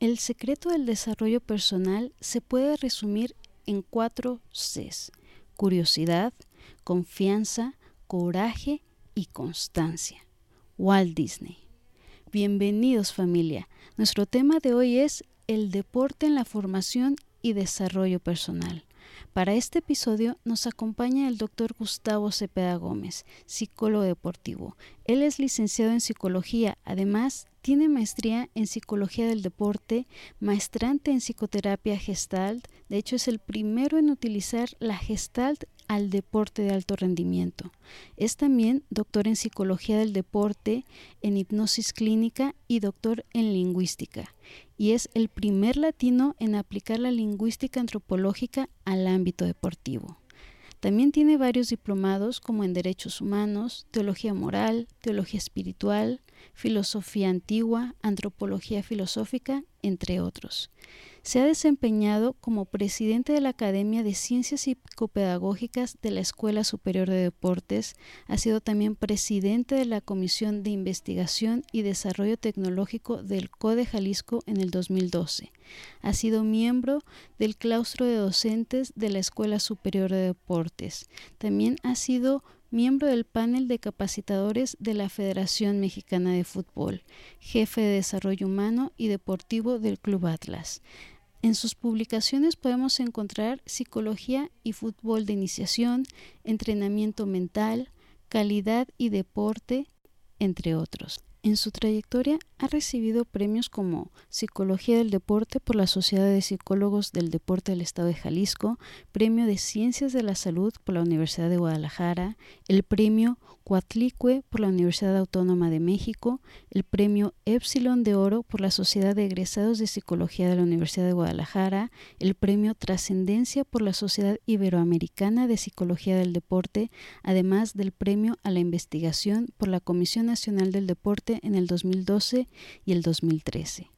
El secreto del desarrollo personal se puede resumir en cuatro Cs. Curiosidad, confianza, coraje y constancia. Walt Disney. Bienvenidos familia. Nuestro tema de hoy es el deporte en la formación y desarrollo personal. Para este episodio nos acompaña el doctor Gustavo Cepeda Gómez, psicólogo deportivo. Él es licenciado en psicología, además tiene maestría en psicología del deporte, maestrante en psicoterapia gestalt, de hecho es el primero en utilizar la gestalt al deporte de alto rendimiento. Es también doctor en psicología del deporte, en hipnosis clínica y doctor en lingüística. Y es el primer latino en aplicar la lingüística antropológica al ámbito deportivo. También tiene varios diplomados como en Derechos Humanos, Teología Moral, Teología Espiritual, Filosofía Antigua, Antropología Filosófica, entre otros. Se ha desempeñado como presidente de la Academia de Ciencias Psicopedagógicas de la Escuela Superior de Deportes, ha sido también presidente de la Comisión de Investigación y Desarrollo Tecnológico del CODE Jalisco en el 2012. Ha sido miembro del claustro de docentes de la Escuela Superior de Deportes. También ha sido miembro del panel de capacitadores de la Federación Mexicana de Fútbol, jefe de desarrollo humano y deportivo del Club Atlas. En sus publicaciones podemos encontrar psicología y fútbol de iniciación, entrenamiento mental, calidad y deporte, entre otros. En su trayectoria ha recibido premios como Psicología del Deporte por la Sociedad de Psicólogos del Deporte del Estado de Jalisco, Premio de Ciencias de la Salud por la Universidad de Guadalajara, el Premio Coatlicue por la Universidad Autónoma de México, el Premio Epsilon de Oro por la Sociedad de Egresados de Psicología de la Universidad de Guadalajara, el Premio Trascendencia por la Sociedad Iberoamericana de Psicología del Deporte, además del Premio a la Investigación por la Comisión Nacional del Deporte en el 2012 y el 2013.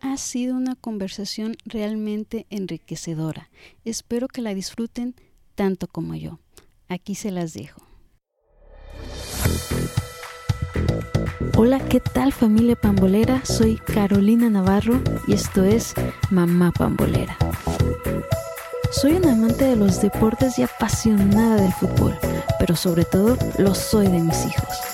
Ha sido una conversación realmente enriquecedora. Espero que la disfruten tanto como yo. Aquí se las dejo. Hola, ¿qué tal familia pambolera? Soy Carolina Navarro y esto es Mamá Pambolera. Soy una amante de los deportes y apasionada del fútbol, pero sobre todo lo soy de mis hijos.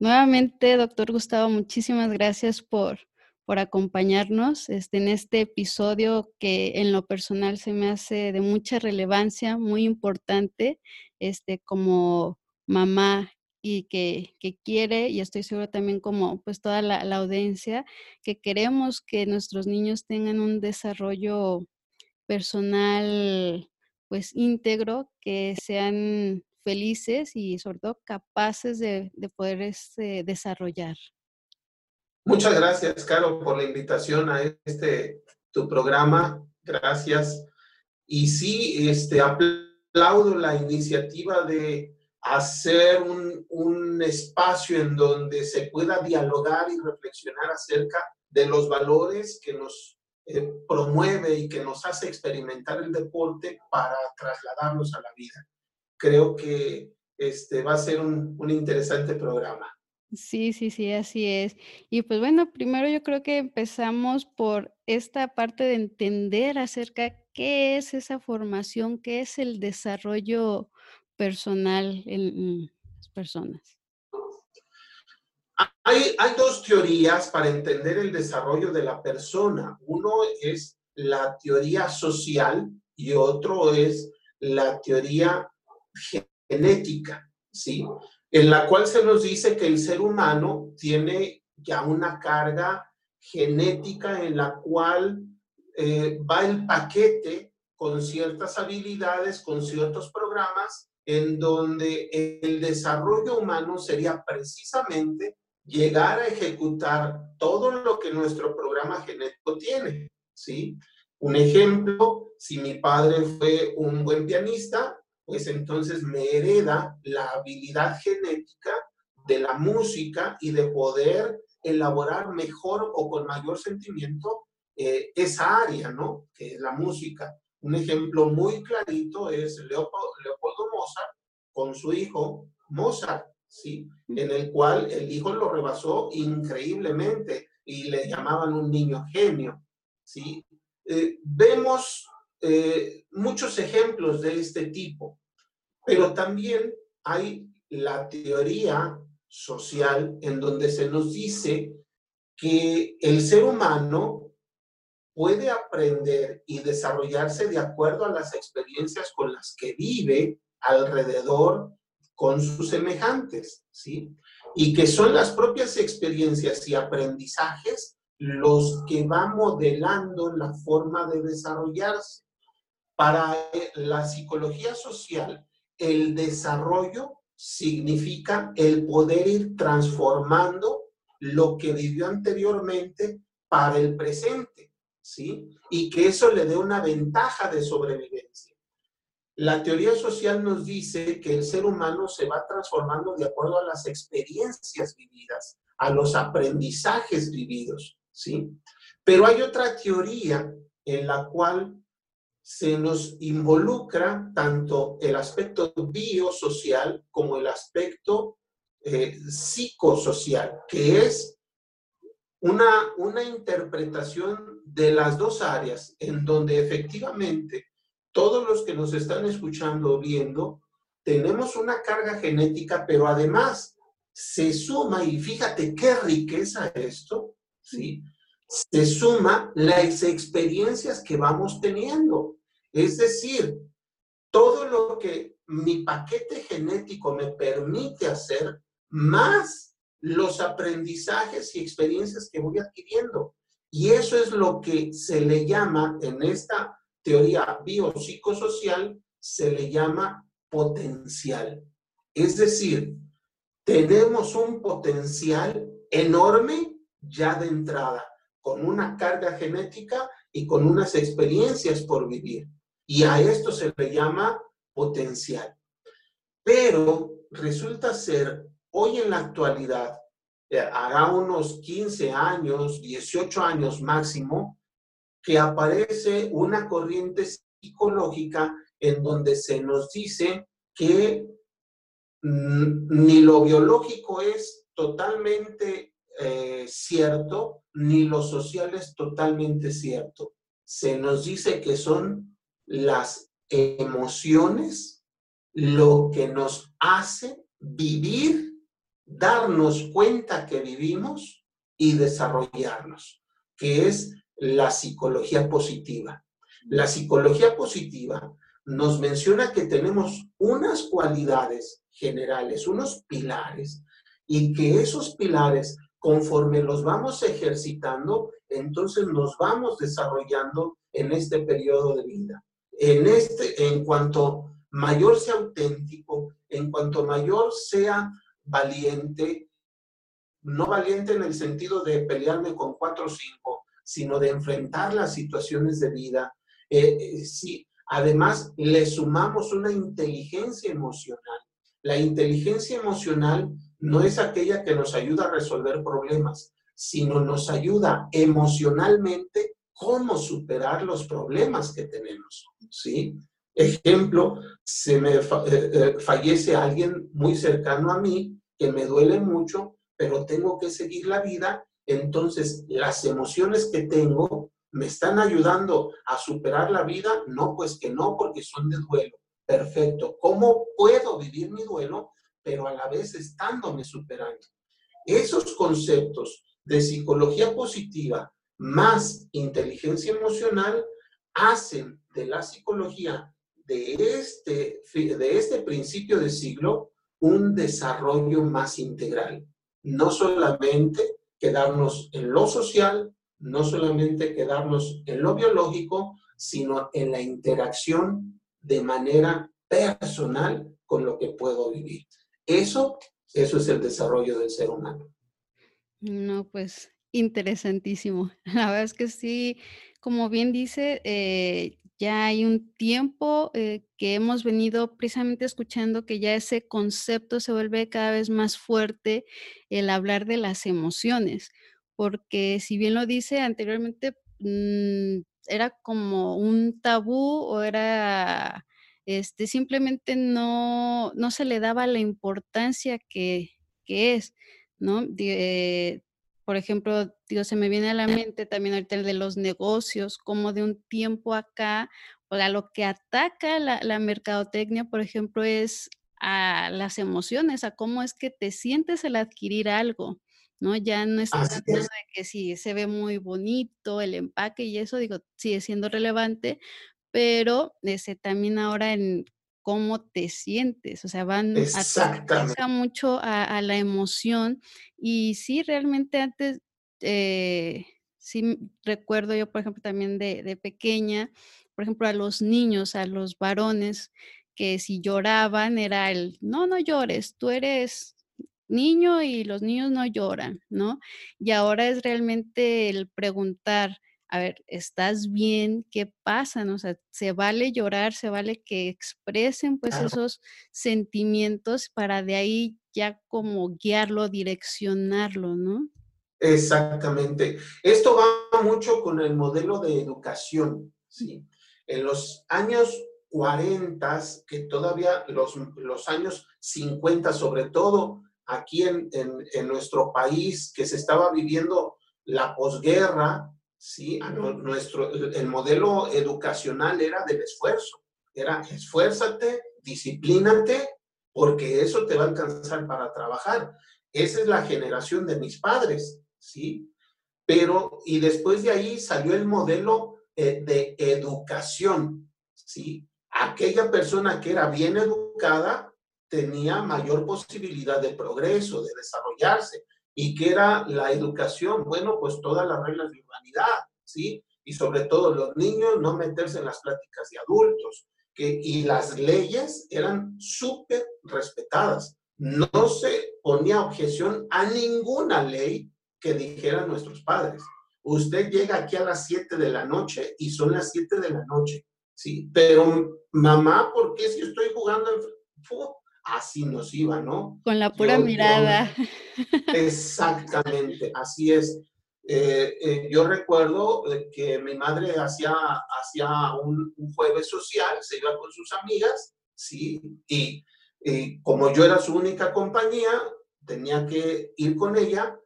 Nuevamente, doctor Gustavo, muchísimas gracias por, por acompañarnos este, en este episodio que en lo personal se me hace de mucha relevancia, muy importante, este, como mamá y que, que, quiere, y estoy seguro también como pues toda la, la, audiencia, que queremos que nuestros niños tengan un desarrollo personal pues íntegro, que sean felices y sobre todo capaces de, de poder este, desarrollar. Muchas gracias, Caro, por la invitación a este tu programa. Gracias. Y sí, este, aplaudo la iniciativa de hacer un, un espacio en donde se pueda dialogar y reflexionar acerca de los valores que nos eh, promueve y que nos hace experimentar el deporte para trasladarlos a la vida creo que este, va a ser un, un interesante programa. Sí, sí, sí, así es. Y pues bueno, primero yo creo que empezamos por esta parte de entender acerca qué es esa formación, qué es el desarrollo personal en las personas. Hay, hay dos teorías para entender el desarrollo de la persona. Uno es la teoría social y otro es la teoría genética, ¿sí? En la cual se nos dice que el ser humano tiene ya una carga genética en la cual eh, va el paquete con ciertas habilidades, con ciertos programas, en donde el desarrollo humano sería precisamente llegar a ejecutar todo lo que nuestro programa genético tiene. ¿sí? Un ejemplo, si mi padre fue un buen pianista, pues entonces me hereda la habilidad genética de la música y de poder elaborar mejor o con mayor sentimiento eh, esa área, ¿no? Que es la música. Un ejemplo muy clarito es Leopoldo, Leopoldo Mozart con su hijo Mozart, ¿sí? En el cual el hijo lo rebasó increíblemente y le llamaban un niño genio, ¿sí? Eh, vemos eh, muchos ejemplos de este tipo, pero también hay la teoría social en donde se nos dice que el ser humano puede aprender y desarrollarse de acuerdo a las experiencias con las que vive alrededor con sus semejantes, ¿sí? Y que son las propias experiencias y aprendizajes los que van modelando la forma de desarrollarse. Para la psicología social, el desarrollo significa el poder ir transformando lo que vivió anteriormente para el presente, ¿sí? Y que eso le dé una ventaja de sobrevivencia. La teoría social nos dice que el ser humano se va transformando de acuerdo a las experiencias vividas, a los aprendizajes vividos. ¿sí? Pero hay otra teoría en la cual se nos involucra tanto el aspecto biosocial como el aspecto eh, psicosocial, que es una, una interpretación de las dos áreas en donde efectivamente todos los que nos están escuchando o viendo tenemos una carga genética, pero además se suma, y fíjate qué riqueza esto, ¿sí? Se suma las experiencias que vamos teniendo. Es decir, todo lo que mi paquete genético me permite hacer, más los aprendizajes y experiencias que voy adquiriendo. Y eso es lo que se le llama, en esta teoría biopsicosocial, se le llama potencial. Es decir, tenemos un potencial enorme ya de entrada, con una carga genética y con unas experiencias por vivir. Y a esto se le llama potencial. Pero resulta ser, hoy en la actualidad, eh, hará unos 15 años, 18 años máximo, que aparece una corriente psicológica en donde se nos dice que ni lo biológico es totalmente eh, cierto, ni lo social es totalmente cierto. Se nos dice que son las emociones lo que nos hace vivir, darnos cuenta que vivimos y desarrollarnos, que es la psicología positiva. La psicología positiva nos menciona que tenemos unas cualidades generales, unos pilares, y que esos pilares conforme los vamos ejercitando, entonces nos vamos desarrollando en este periodo de vida. En este, en cuanto mayor sea auténtico, en cuanto mayor sea valiente, no valiente en el sentido de pelearme con cuatro o cinco, sino de enfrentar las situaciones de vida. Eh, eh, además, le sumamos una inteligencia emocional. La inteligencia emocional no es aquella que nos ayuda a resolver problemas, sino nos ayuda emocionalmente cómo superar los problemas que tenemos, ¿sí? Ejemplo, se me eh, eh, fallece alguien muy cercano a mí que me duele mucho, pero tengo que seguir la vida, entonces las emociones que tengo me están ayudando a superar la vida, no, pues que no, porque son de duelo. Perfecto. ¿Cómo puedo vivir mi duelo? pero a la vez estándome superando. Esos conceptos de psicología positiva más inteligencia emocional hacen de la psicología de este, de este principio de siglo un desarrollo más integral. No solamente quedarnos en lo social, no solamente quedarnos en lo biológico, sino en la interacción de manera personal con lo que puedo vivir. Eso, eso es el desarrollo del ser humano. No, pues interesantísimo. La verdad es que sí, como bien dice, eh, ya hay un tiempo, eh, que hemos venido precisamente escuchando que ya ese concepto se vuelve cada vez más fuerte, el hablar de las emociones, porque si bien lo dice anteriormente, mm, era como un tabú o era, este, simplemente no no se le daba la importancia que que es, ¿no? De por ejemplo, digo, se me viene a la mente también ahorita el de los negocios, como de un tiempo acá, o a lo que ataca la la mercadotecnia, por ejemplo, es a las emociones, a cómo es que te sientes al adquirir algo, ¿no? Ya no es tanto de que si se ve muy bonito el empaque y eso, digo, sigue siendo relevante, pero, este, también ahora en cómo te sientes, o sea, van ataca mucho a a la emoción. Y sí, realmente antes, eh, sí, recuerdo yo, por ejemplo, también de de pequeña, por ejemplo, a los niños, a los varones, que si lloraban era el: "No, no llores, tú eres niño y los niños no lloran", ¿no? Y ahora es realmente el preguntar: "A ver, ¿estás bien? ¿Qué pasa?", ¿no? O sea, se vale llorar, se vale que expresen, pues, Claro. esos sentimientos para de ahí ya como guiarlo, direccionarlo, ¿no? Exactamente. Esto va mucho con el modelo de educación, ¿sí? En los años 40, que todavía los los años 50, sobre todo aquí en en en nuestro país, que se estaba viviendo la posguerra, ¿sí? A nue nuestro el el modelo educacional era del esfuerzo, era esfuérzate, disciplínate, porque eso te va a alcanzar para trabajar. Esa es la generación de mis padres, ¿sí? Pero y después de ahí salió el modelo, eh, de educación, ¿sí? Aquella persona que era bien educada tenía mayor posibilidad de progreso, de desarrollarse. ¿Y qué era la educación? Bueno, pues todas las reglas de humanidad, ¿sí? Y sobre todo los niños, no meterse en las pláticas de adultos, que y las leyes eran superrespetadas. No se ponía objeción a ninguna ley que dijeran nuestros padres. Usted llega aquí a las 7 de la noche y son las 7 de la noche, ¿sí? Pero mamá, ¿por qué si estoy jugando en? Así nos iba, ¿no? Con la pura Yo yo mirada. exactamente, así es. Eh, eh, yo recuerdo, que mi madre hacía hacía un un jueves social, se iba con sus amigas, ¿sí? Y y como yo era su única compañía, tenía que ir con ella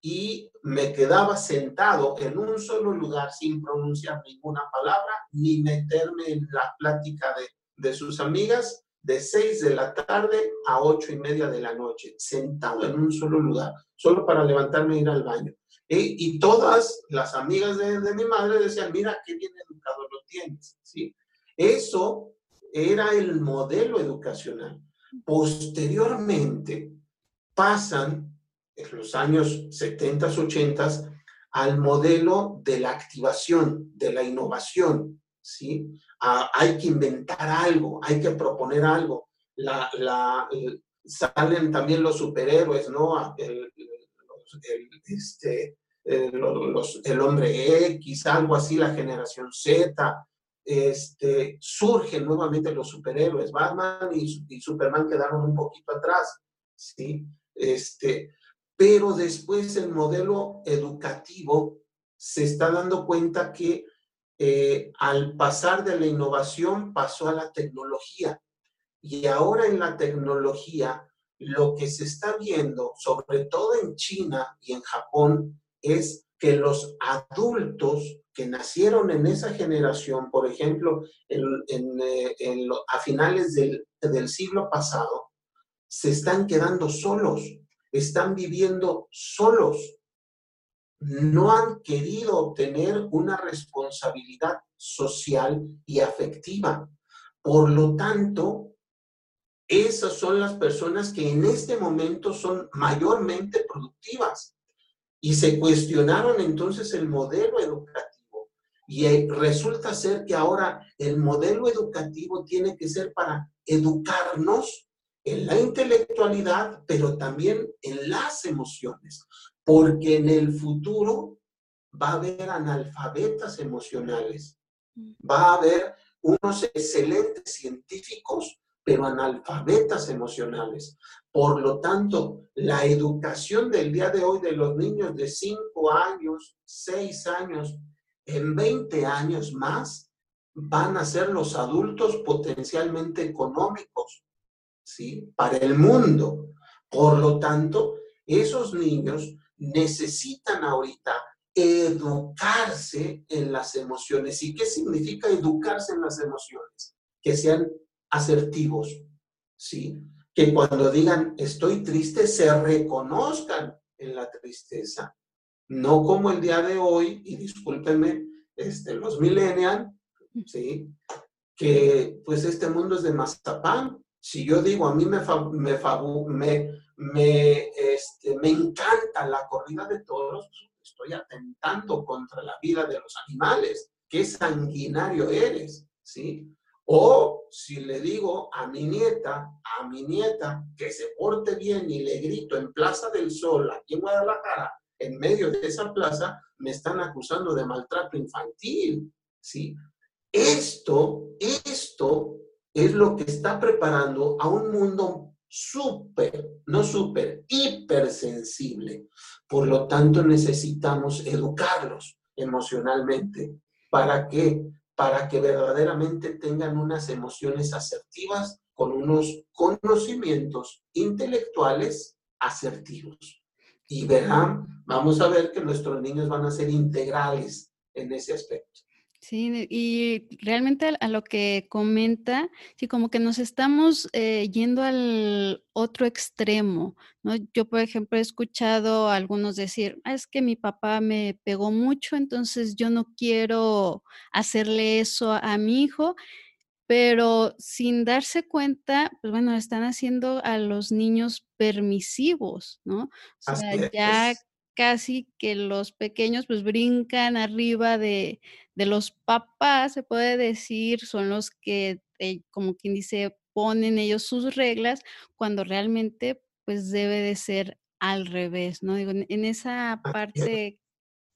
y me quedaba sentado en un solo lugar sin pronunciar ninguna palabra, ni meterme en la plática de de sus amigas, de 6 de la tarde a 8 y media de la noche, sentado en un solo lugar, solo para levantarme e ir al baño. Y y todas las amigas de de mi madre decían: "Mira qué bien educado lo tienes", ¿sí? Eso era el modelo educacional. Posteriormente, pasan en los años 70, 80 al modelo de la activación, de la innovación, ¿sí? Hay que inventar algo, hay que proponer algo. La salen también los superhéroes, ¿no? El el este, el hombre X, algo así, la generación Z, este, surgen nuevamente los superhéroes. Batman y Superman quedaron un poquito atrás, ¿sí? Este, pero después el modelo educativo se está dando cuenta que, eh, al pasar de la innovación pasó a la tecnología. Y ahora en la tecnología, lo que se está viendo, sobre todo en China y en Japón, es que los adultos que nacieron en esa generación, por ejemplo, eh, a finales del siglo pasado, se están quedando solos, están viviendo solos. No han querido tener una responsabilidad social y afectiva. Por lo tanto, esas son las personas que en este momento son mayormente productivas. Y se cuestionaron entonces el modelo educativo. Y, eh, resulta ser que ahora el modelo educativo tiene que ser para educarnos en la intelectualidad, pero también en las emociones, porque en el futuro va a haber analfabetas emocionales, Mm. va a haber unos excelentes científicos, pero analfabetas emocionales. Por lo tanto, la educación del día de hoy de los niños de 5 años, 6 años, en 20 años más, van a ser los adultos potencialmente económicos, ¿sí? Para el mundo. Por lo tanto, esos niños necesitan ahorita educarse en las emociones. ¿Y qué significa educarse en las emociones? Que sean asertivos, ¿sí? Que cuando digan estoy triste se reconozcan en la tristeza. No como el día de hoy, y discúlpenme, este, los millennials, ¿sí? Que pues este mundo es de mazapán. Si yo digo, a mí me, me, me, me, me encanta la corrida de toros, estoy atentando contra la vida de los animales. Qué sanguinario eres, ¿sí? O si le digo a mi nieta, a mi nieta, que se porte bien y le grito en Plaza del Sol, aquí en Guadalajara, en medio de esa plaza, me están acusando de maltrato infantil, ¿sí? Esto, esto es lo que está preparando a un mundo súper, no súper, hipersensible. Por lo tanto, necesitamos educarlos emocionalmente. ¿Para qué? Para que verdaderamente tengan unas emociones asertivas con unos conocimientos intelectuales asertivos. Y verán, vamos a ver que nuestros niños van a ser integrales en ese aspecto. Sí, y realmente a lo que comenta, sí, como que nos estamos eh, yendo al otro extremo, ¿no? Yo, por ejemplo, he escuchado a algunos decir, "Ah, es que mi papá me pegó mucho, entonces yo no quiero hacerle eso a, a mi hijo, pero sin darse cuenta, pues bueno, están haciendo a los niños permisivos, ¿no? O sea, ya. Casi que los pequeños pues brincan arriba de, de los papás, se puede decir, son los que, eh, como quien dice, ponen ellos sus reglas, cuando realmente pues debe de ser al revés, ¿no? Digo, en, en esa parte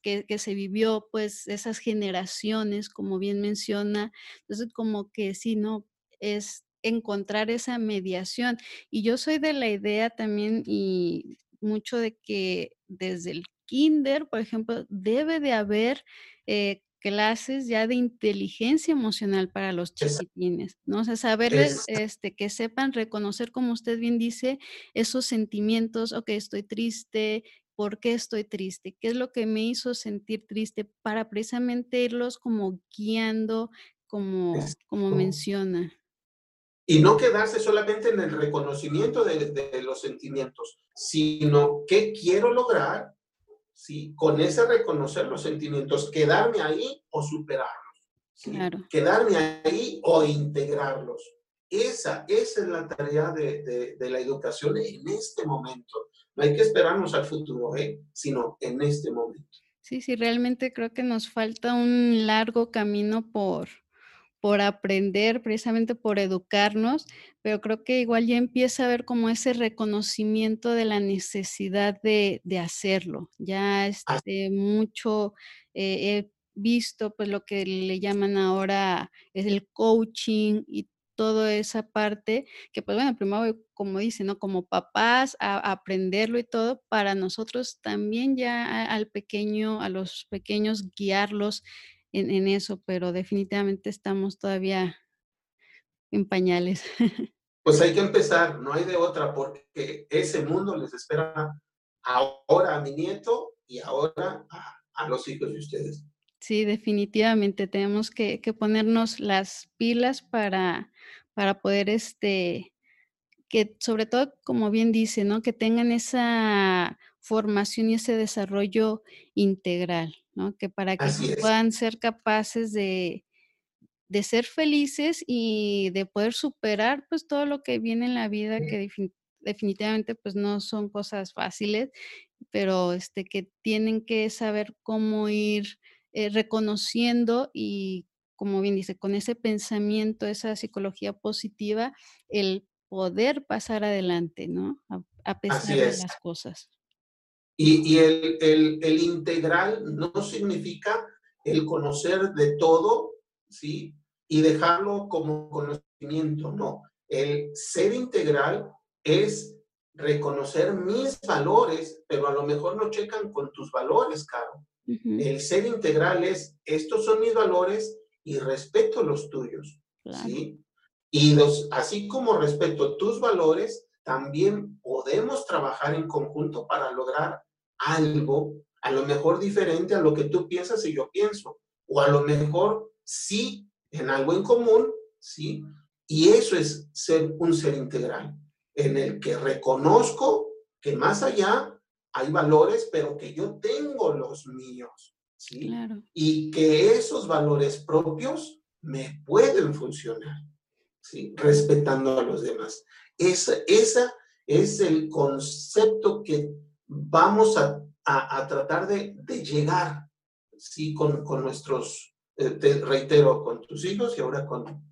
que, que se vivió, pues, esas generaciones, como bien menciona. Entonces, como que sí, ¿no? Es encontrar esa mediación. Y yo soy de la idea también y mucho de que desde el kinder, por ejemplo, debe de haber eh, clases ya de inteligencia emocional para los chiquitines, ¿no? O sea, saberles, este, que sepan reconocer, como usted bien dice, esos sentimientos, ok, estoy triste, ¿Por qué estoy triste? ¿Qué es lo que me hizo sentir triste? Para precisamente irlos como guiando, como como menciona. Y no quedarse solamente en el reconocimiento de, de los sentimientos, sino qué quiero lograr, ¿sí? Con ese reconocer los sentimientos, quedarme ahí o superarlos, ¿sí? Claro. Quedarme ahí o integrarlos. Esa, esa es la tarea de, de, de la educación en este momento. No hay que esperarnos al futuro, ¿eh? sino en este momento. Sí, sí, realmente creo que nos falta un largo camino por por aprender, precisamente por educarnos, pero creo que igual ya empieza a haber como ese reconocimiento de la necesidad de de hacerlo. Ya, este, mucho, eh, he visto, pues, lo que le llaman ahora es el coaching y toda esa parte que, pues, bueno, primero, como dice, ¿no? Como papás a a aprenderlo y todo, para nosotros también ya al pequeño a los pequeños guiarlos en en eso, pero definitivamente estamos todavía en pañales. Pues hay que empezar, no hay de otra, porque ese mundo les espera ahora a mi nieto y ahora a, a los hijos de ustedes. Sí, definitivamente tenemos que que ponernos las pilas para para poder, este, que sobre todo, como bien dice, ¿no? Que tengan esa formación y ese desarrollo integral, ¿no? Que para que puedan ser capaces de de ser felices y de poder superar, pues, todo lo que viene en la vida que defin definitivamente, pues, no son cosas fáciles, pero, este, que tienen que saber cómo ir, eh, reconociendo y, como bien dice, con ese pensamiento, esa psicología positiva, el poder pasar adelante, ¿no? A a pesar de las cosas. Y, el, el, integral no significa el conocer de todo, ¿sí? Y dejarlo como conocimiento, no. El ser integral es reconocer mis valores, pero a lo mejor no checan con tus valores, Caro. El ser integral es, estos son mis valores y respeto los tuyos, ¿sí? Y los, así como respeto tus valores, también podemos trabajar en conjunto para lograr algo, a lo mejor diferente a lo que tú piensas y yo pienso, o a lo mejor sí en algo en común, ¿sí? Y eso es ser un ser integral, en el que reconozco que más allá hay valores, pero que yo tengo los míos, ¿sí? Y que esos valores propios me pueden funcionar, ¿sí? Respetando a los demás. Esa, esa es el concepto que vamos a, a, tratar de, de, llegar, ¿sí? Con, con nuestros, eh, te reitero, con tus hijos y ahora con,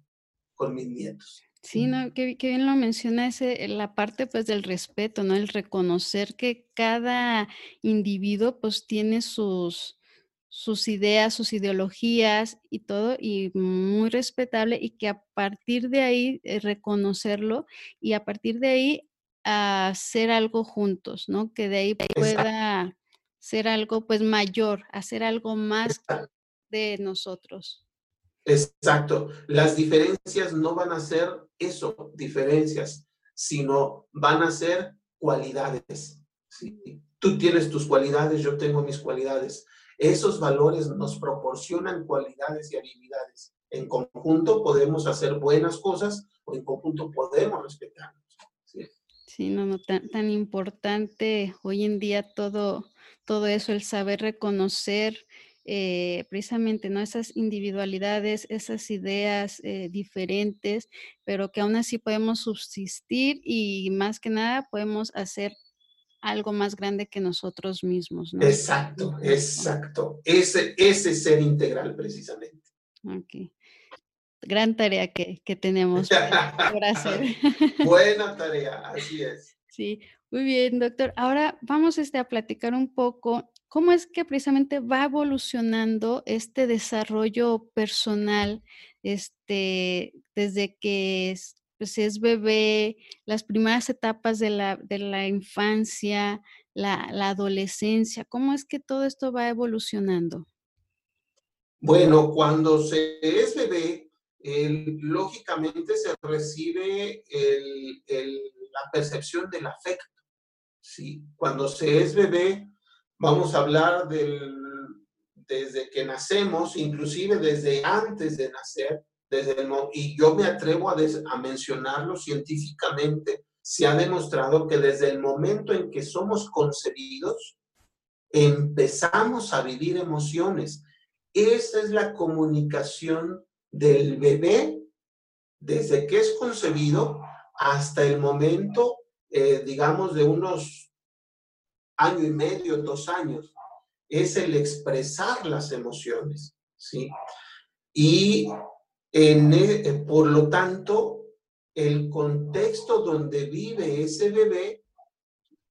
con mis nietos. Sí, no, qué, bien lo menciona ese, la parte pues del respeto, ¿no? El reconocer que cada individuo pues tiene sus, sus ideas, sus ideologías y todo, y muy respetable, y que a partir de ahí eh, reconocerlo y a partir de ahí hacer algo juntos, ¿no? Que de ahí pueda ser algo pues mayor, hacer algo más de nosotros. Exacto. Las diferencias no van a ser eso, diferencias, sino van a ser cualidades. Tú tienes tus cualidades, yo tengo mis cualidades. Esos valores nos proporcionan cualidades y habilidades. En conjunto podemos hacer buenas cosas o en conjunto podemos respetarnos. Sí, no, no, tan, tan importante hoy en día todo, todo eso, el saber reconocer eh, precisamente, ¿no? Esas individualidades, esas ideas eh, diferentes, pero que aún así podemos subsistir y más que nada podemos hacer algo más grande que nosotros mismos, ¿no? Exacto, exacto. Ese, ese ser integral, precisamente. Gran tarea que, que tenemos por hacer. Buena tarea, así es. Sí, muy bien, doctor. Ahora vamos este, a platicar un poco ¿Cómo es que precisamente va evolucionando este desarrollo personal, este, desde que es, pues, es bebé, las primeras etapas de la, de la infancia, la, la, adolescencia? ¿Cómo es que todo esto va evolucionando? Bueno, cuando se es bebé, lógicamente se recibe el, el, la percepción del afecto. ¿sí? Cuando se es bebé, Vamos a hablar del, desde que nacemos, inclusive desde antes de nacer, desde el, y yo me atrevo a, a mencionarlo científicamente, se ha demostrado que desde el momento en que somos concebidos, empezamos a vivir emociones. Esa es la comunicación del bebé desde que es concebido hasta el momento, eh, digamos, de unos año y medio, dos años, es el expresar las emociones, ¿sí? Y en, e, eh, por lo tanto, el contexto donde vive ese bebé,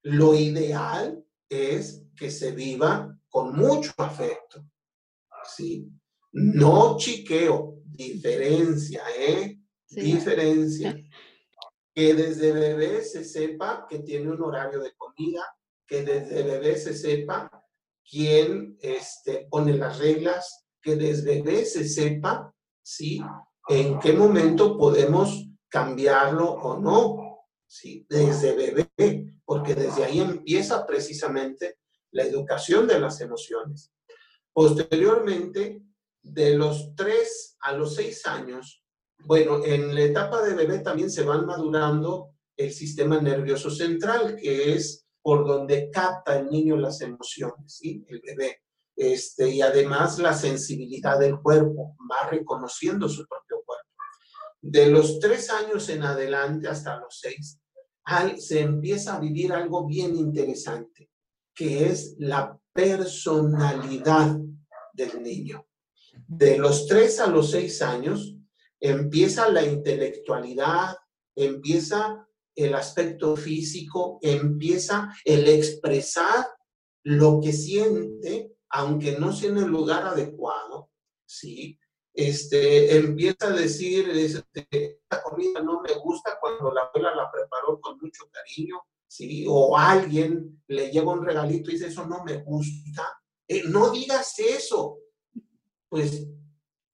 lo ideal es que se viva con mucho afecto, ¿sí? No chiqueo, diferencia, ¿eh? Diferencia. Que desde bebé se sepa que tiene un horario de comida, que desde bebé se sepa quién este, pone las reglas, que desde bebé se sepa, ¿sí? En qué momento podemos cambiarlo o no, ¿sí? Desde bebé, porque desde ahí empieza precisamente la educación de las emociones. Posteriormente, de los 3 a los 6 años, bueno, en la etapa de bebé también se van madurando el sistema nervioso central, que es por donde capta el niño las emociones, ¿sí? el bebé. Este, y además la sensibilidad del cuerpo, va reconociendo su propio cuerpo. De los tres años en adelante hasta los seis, se empieza a vivir algo bien interesante, que es la personalidad del niño. De los tres a los seis años, empieza la intelectualidad, empieza el aspecto físico, empieza el expresar lo que siente, aunque no sea en el lugar adecuado, ¿sí? Este, empieza a decir, este, esta comida no me gusta cuando la abuela la preparó con mucho cariño, ¿sí? O alguien le lleva un regalito y dice, eso no me gusta. Eh, no digas eso. Pues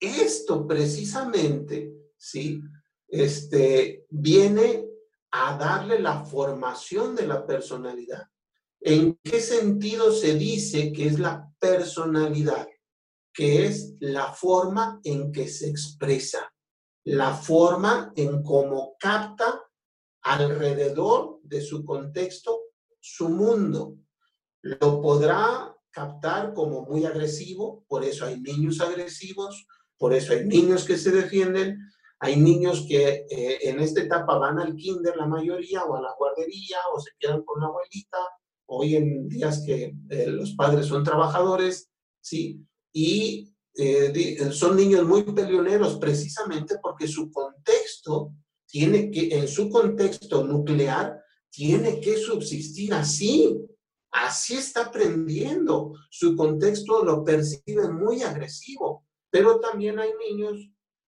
esto precisamente, ¿sí? Este, viene a darle la formación de la personalidad. ¿En qué sentido se dice que es la personalidad? Que es la forma en que se expresa, la forma en cómo capta alrededor de su contexto su mundo. Lo podrá captar como muy agresivo, por eso hay niños agresivos, por eso hay niños que se defienden, hay niños que eh, en esta etapa van al kinder la mayoría o a la guardería o se quedan con la abuelita. Hoy en días que eh, los padres son trabajadores, ¿sí? Y eh, son niños muy peleoneros precisamente porque su contexto tiene que, en su contexto nuclear, tiene que subsistir así. Así está aprendiendo. Su contexto lo percibe muy agresivo, pero también hay niños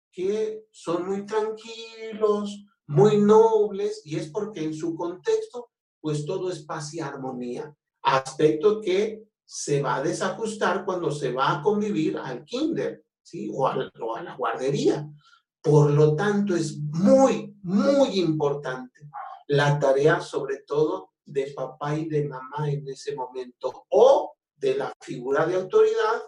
que son muy tranquilos, muy nobles, y es porque en su contexto, pues todo es paz y armonía. Aspecto que se va a desajustar cuando se va a convivir al kinder, ¿sí? O, a la guardería. Por lo tanto, es muy, muy importante la tarea, sobre todo, de papá y de mamá en ese momento, o de la figura de autoridad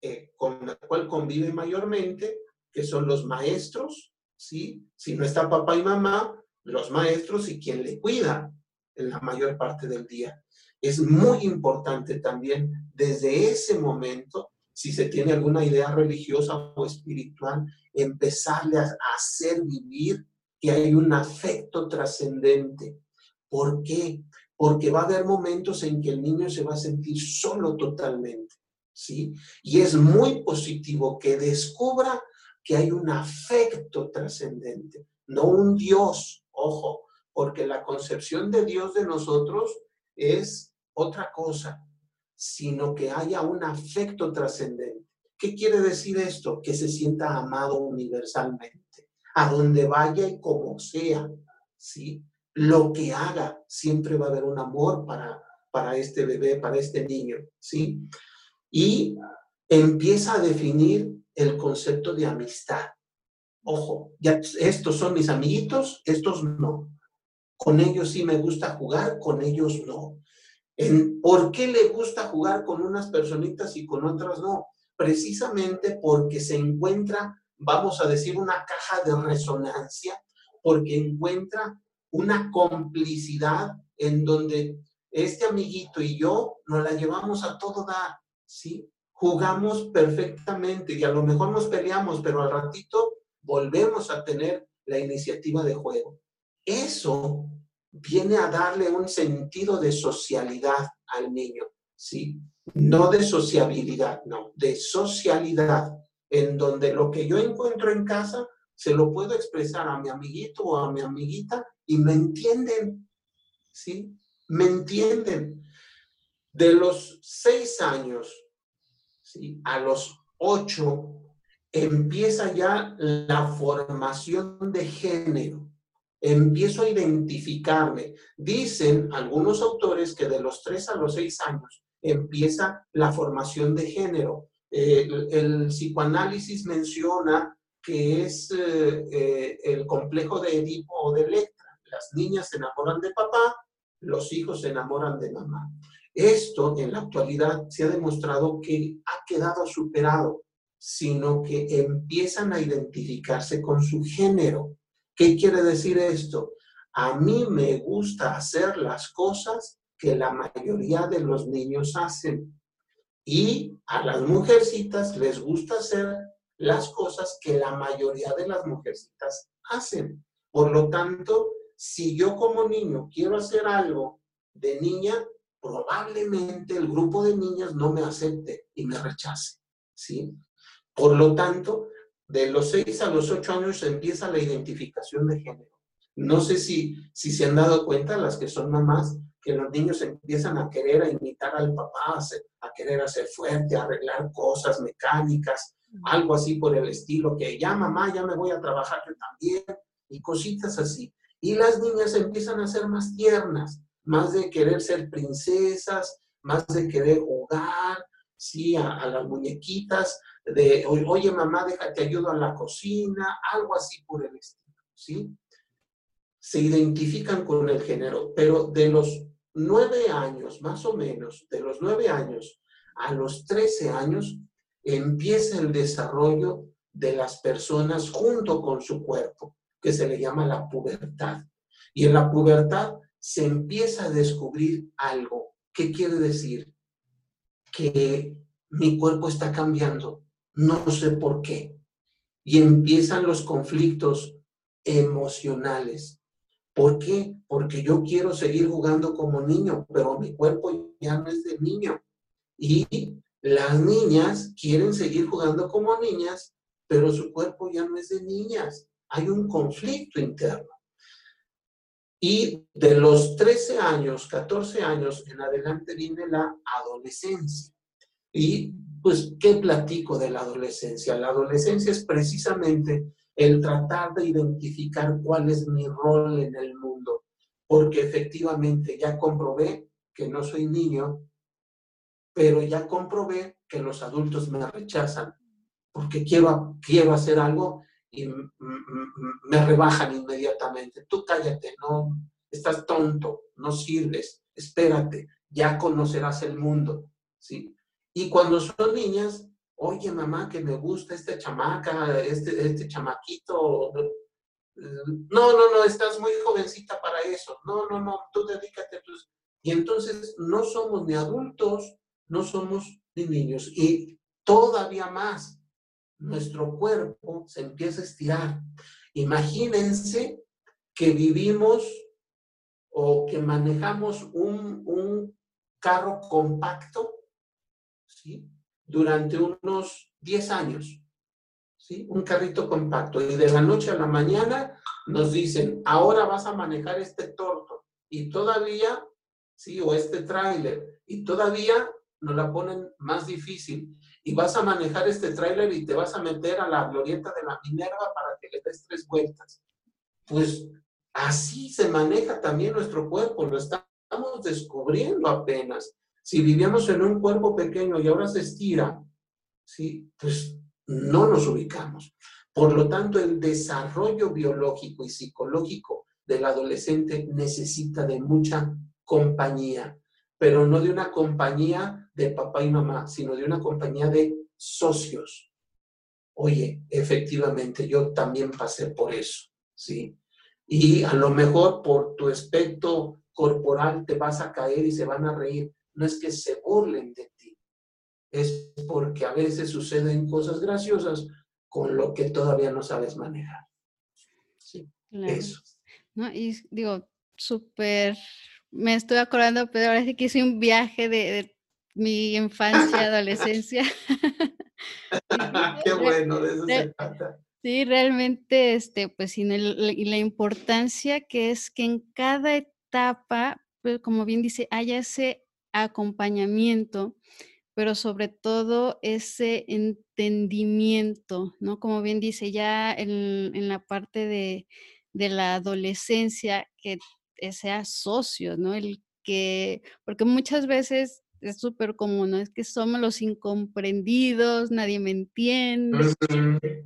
eh, con la cual convive mayormente, que son los maestros, ¿sí? Si no está papá y mamá, los maestros y quien le cuida en la mayor parte del día. Es muy importante también desde ese momento, si se tiene alguna idea religiosa o espiritual, empezarle a, hacer vivir que hay un afecto trascendente. ¿Por qué? Porque va a haber momentos en que el niño se va a sentir solo totalmente, ¿sí? Y es muy positivo que descubra que hay un afecto trascendente, no un Dios, ojo, porque la concepción de Dios de nosotros es otra cosa, sino que haya un afecto trascendente. ¿Qué quiere decir esto? Que se sienta amado universalmente, a donde vaya y como sea, ¿sí? Lo que haga, siempre va a haber un amor para, para este bebé, para este niño, ¿sí? Y empieza a definir el concepto de amistad. Ojo, ya estos son mis amiguitos, estos no. Con ellos sí me gusta jugar, con ellos no. En, ¿Por qué le gusta jugar con unas personitas y con otras no? Precisamente porque se encuentra, vamos a decir, una caja de resonancia, porque encuentra una complicidad en donde este amiguito y yo nos la llevamos a todo dar, ¿sí? jugamos perfectamente y a lo mejor nos peleamos, pero al ratito volvemos a tener la iniciativa de juego. Eso viene a darle un sentido de socialidad al niño, ¿sí? No de sociabilidad, no, de socialidad, en donde lo que yo encuentro en casa se lo puedo expresar a mi amiguito o a mi amiguita y me entienden, ¿sí? Me entienden. De los seis años a los ocho empieza ya la formación de género. Empiezo a identificarme. Dicen algunos autores que de los tres a los seis años empieza la formación de género. el, psicoanálisis menciona que es eh, eh, el complejo de Edipo o de Electra. Las niñas se enamoran de papá, los hijos se enamoran de mamá. Esto en la actualidad se ha demostrado que ha quedado superado, sino que empiezan a identificarse con su género. ¿Qué quiere decir esto? A mí me gusta hacer las cosas que la mayoría de los niños hacen. Y a las mujercitas les gusta hacer las cosas que la mayoría de las mujercitas hacen. Por lo tanto, si yo como niño quiero hacer algo de niña, probablemente el grupo de niñas no me acepte y me rechace, ¿sí? Por lo tanto, de los 6 a los 8 años empieza la identificación de género. No sé si, si se han dado cuenta las que son mamás que los niños empiezan a querer imitar al papá, a querer hacer fuerte, arreglar cosas mecánicas, algo así por el estilo, que ya mamá, ya me voy a trabajar yo también, y cositas así. Y las niñas empiezan a ser más tiernas, más de querer ser princesas, más de querer jugar, sí, a, las muñequitas, de, oye mamá, déjate ayudo a la cocina, algo así por el estilo, ¿sí? Se identifican con el género, pero de los nueve años, más o menos, de los nueve años a los trece años, empieza el desarrollo de las personas junto con su cuerpo, que se le llama la pubertad. Y en la pubertad se empieza a descubrir algo. ¿Qué quiere decir? Que mi cuerpo está cambiando, no sé por qué. Y empiezan los conflictos emocionales. ¿Por qué? Porque yo quiero seguir jugando como niño, pero mi cuerpo ya no es de niño. Y las niñas quieren seguir jugando como niñas, pero su cuerpo ya no es de niñas. Hay un conflicto interno. Y de los 13 años, 14 años en adelante viene la adolescencia. Y pues, ¿qué platico de la adolescencia? La adolescencia es precisamente el tratar de identificar cuál es mi rol en el mundo, porque efectivamente ya comprobé que no soy niño, pero ya comprobé que los adultos me rechazan, porque quiero, quiero hacer algo y me rebajan inmediatamente. Tú cállate, no, estás tonto, no sirves, espérate, ya conocerás el mundo, ¿sí? Y cuando son niñas, oye mamá, que me gusta esta chamaca, este, este chamaquito. No, no, no, estás muy jovencita para eso. No, no, no, tú dedícate a tus... Y entonces no somos ni adultos, no somos ni niños. Y todavía más, nuestro cuerpo se empieza a estirar. Imagínense que vivimos o que manejamos un, un carro compacto, ¿sí? Durante unos 10 años, ¿sí? Un carrito compacto. Y de la noche a la mañana nos dicen, ahora vas a manejar este torto. Y todavía, ¿sí? O este tráiler. Y todavía nos la ponen más difícil y vas a manejar este tráiler y te vas a meter a la glorieta de la Minerva para que le des tres vueltas. Pues así se maneja también nuestro cuerpo, lo estamos descubriendo apenas. Si vivíamos en un cuerpo pequeño y ahora se estira, ¿sí? pues no nos ubicamos. Por lo tanto, el desarrollo biológico y psicológico del adolescente necesita de mucha compañía, pero no de una compañía de papá y mamá, sino de una compañía de socios. Oye, efectivamente, yo también pasé por eso, ¿sí? Y a lo mejor por tu aspecto corporal te vas a caer y se van a reír. No es que se burlen de ti, es porque a veces suceden cosas graciosas con lo que todavía no sabes manejar. Sí, eso. No, y digo, súper me estoy acordando, pero ahora sí que hice un viaje de, mi infancia, adolescencia. Qué bueno, de eso se trata. Sí, realmente, este, pues, y la importancia que es que en cada etapa, pues, como bien dice, haya ese acompañamiento, pero sobre todo ese entendimiento, ¿no? Como bien dice, ya en, en la parte de, de la adolescencia, que sea socio, ¿no? El que, porque muchas veces es súper común, ¿no? Es que somos los incomprendidos, nadie me entiende,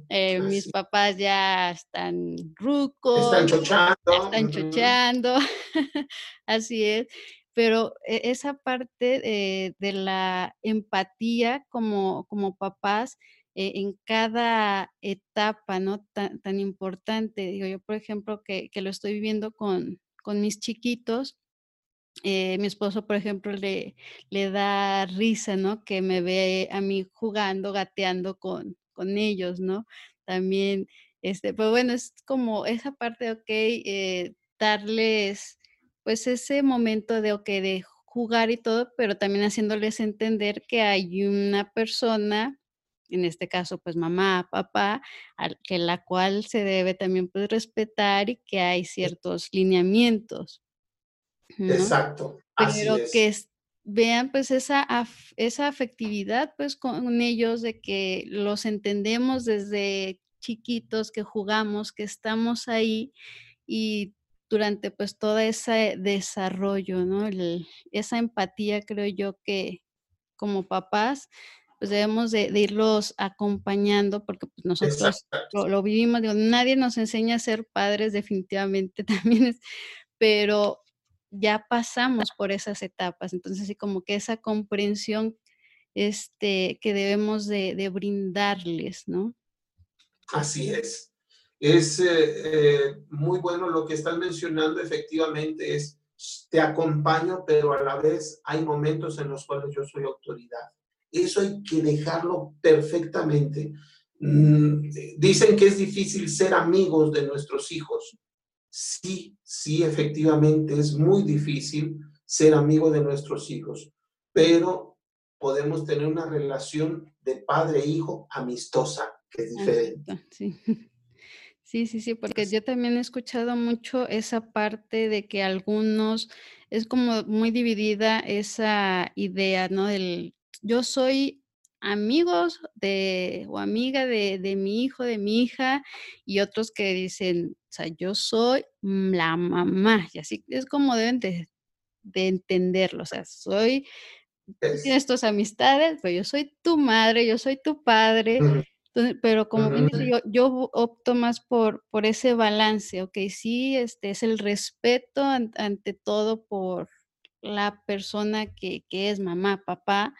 eh, mis papás ya están rucos, están chochando, están chochando, así es, pero e, esa parte de la empatía como, como papás eh, en cada etapa, ¿no? Tan, tan importante, digo yo, por ejemplo, que, que lo estoy viviendo con, con mis chiquitos. Eh, mi esposo, por ejemplo, le, le da risa, ¿no? Que me ve a mí jugando, gateando con, con ellos, ¿no? También, este, pues bueno, es como esa parte, ok, eh, darles, pues ese momento de, ok, de jugar y todo, pero también haciéndoles entender que hay una persona en este caso, pues mamá, papá, que la cual se debe también pues respetar y que hay ciertos lineamientos. Exacto. Pero que vean pues esa, esa afectividad pues con ellos, de que los entendemos desde chiquitos, que jugamos, que estamos ahí y durante pues todo ese desarrollo, ¿no? esa empatía creo yo que como papás pues debemos de, irlos acompañando porque pues, nosotros lo, vivimos, digo, nadie nos enseña a ser padres definitivamente también es, pero ya pasamos por esas etapas, entonces como que esa comprensión este, que debemos de, de brindarles, ¿no? Así es. Es eh, eh, muy bueno lo que están mencionando, efectivamente, es te acompaño, pero a la vez hay momentos en los cuales yo soy autoridad. Eso hay que dejarlo perfectamente. Mm, dicen que es difícil ser amigos de nuestros hijos. Sí, sí, efectivamente es muy difícil ser amigo de nuestros hijos, pero podemos tener una relación de padre-hijo e amistosa, que es diferente. Sí. Sí, sí, porque yo también he escuchado mucho esa parte de que algunos, es como muy dividida esa idea, ¿no? Del yo soy amigos de o amiga de, de mi hijo, de mi hija, y otros que dicen, o sea, yo soy la mamá, y así es como deben de, de entenderlo, o sea, soy, tienes tus amistades, pero yo soy tu madre, yo soy tu padre, pero como bien dice, yo, yo opto más por, por ese balance, ok, sí, este es el respeto ante todo por la persona que, que, es mamá, papá,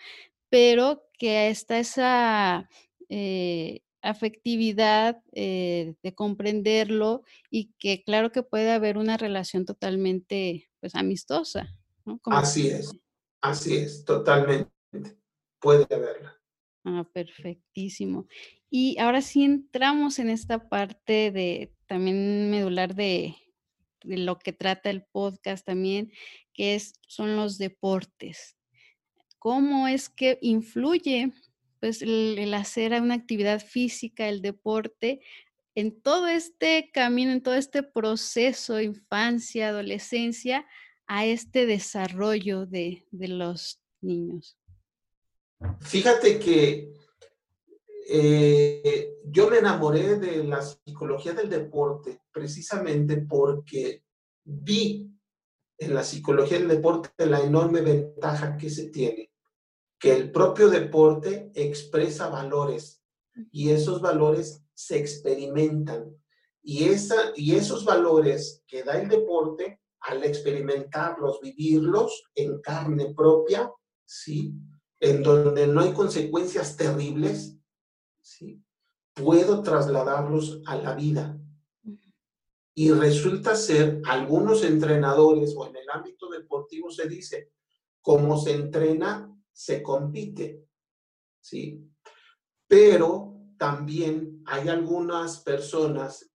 pero que está esa eh, afectividad eh, de comprenderlo y que claro que puede haber una relación totalmente pues amistosa. ¿no? así es, así es, totalmente, puede haberla. Ah, perfectísimo. Y ahora sí entramos en esta parte de también medular de, lo que trata el podcast también, que es, son los deportes. ¿Cómo es que influye pues, el, hacer una actividad física, el deporte, en todo este camino, en todo este proceso, infancia, adolescencia, a este desarrollo de, de los niños? Fíjate que eh, yo me enamoré de la psicología del deporte precisamente porque vi en la psicología del deporte la enorme ventaja que se tiene, que el propio deporte expresa valores y esos valores se experimentan. Y, esa, y esos valores que da el deporte, al experimentarlos, vivirlos en carne propia, ¿sí? en donde no hay consecuencias terribles, ¿sí? puedo trasladarlos a la vida. Y resulta ser, algunos entrenadores o en el ámbito deportivo se dice, como se entrena, se compite. ¿sí? Pero también hay algunas personas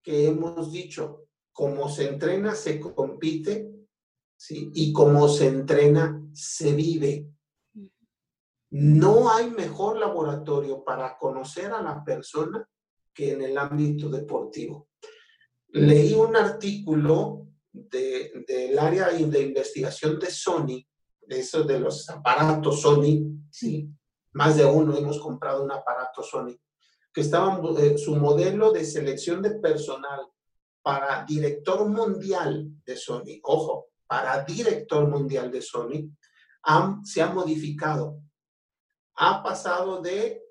que hemos dicho, como se entrena, se compite, ¿sí? Y como se entrena, se vive. No hay mejor laboratorio para conocer a la persona que en el ámbito deportivo. Leí un artículo del área de investigación de Sony, de esos de los aparatos Sony, ¿sí? más de uno hemos comprado un aparato Sony, que estaba eh, su modelo de selección de personal para director mundial de Sony, ojo, para director mundial de Sony, se ha modificado ha pasado de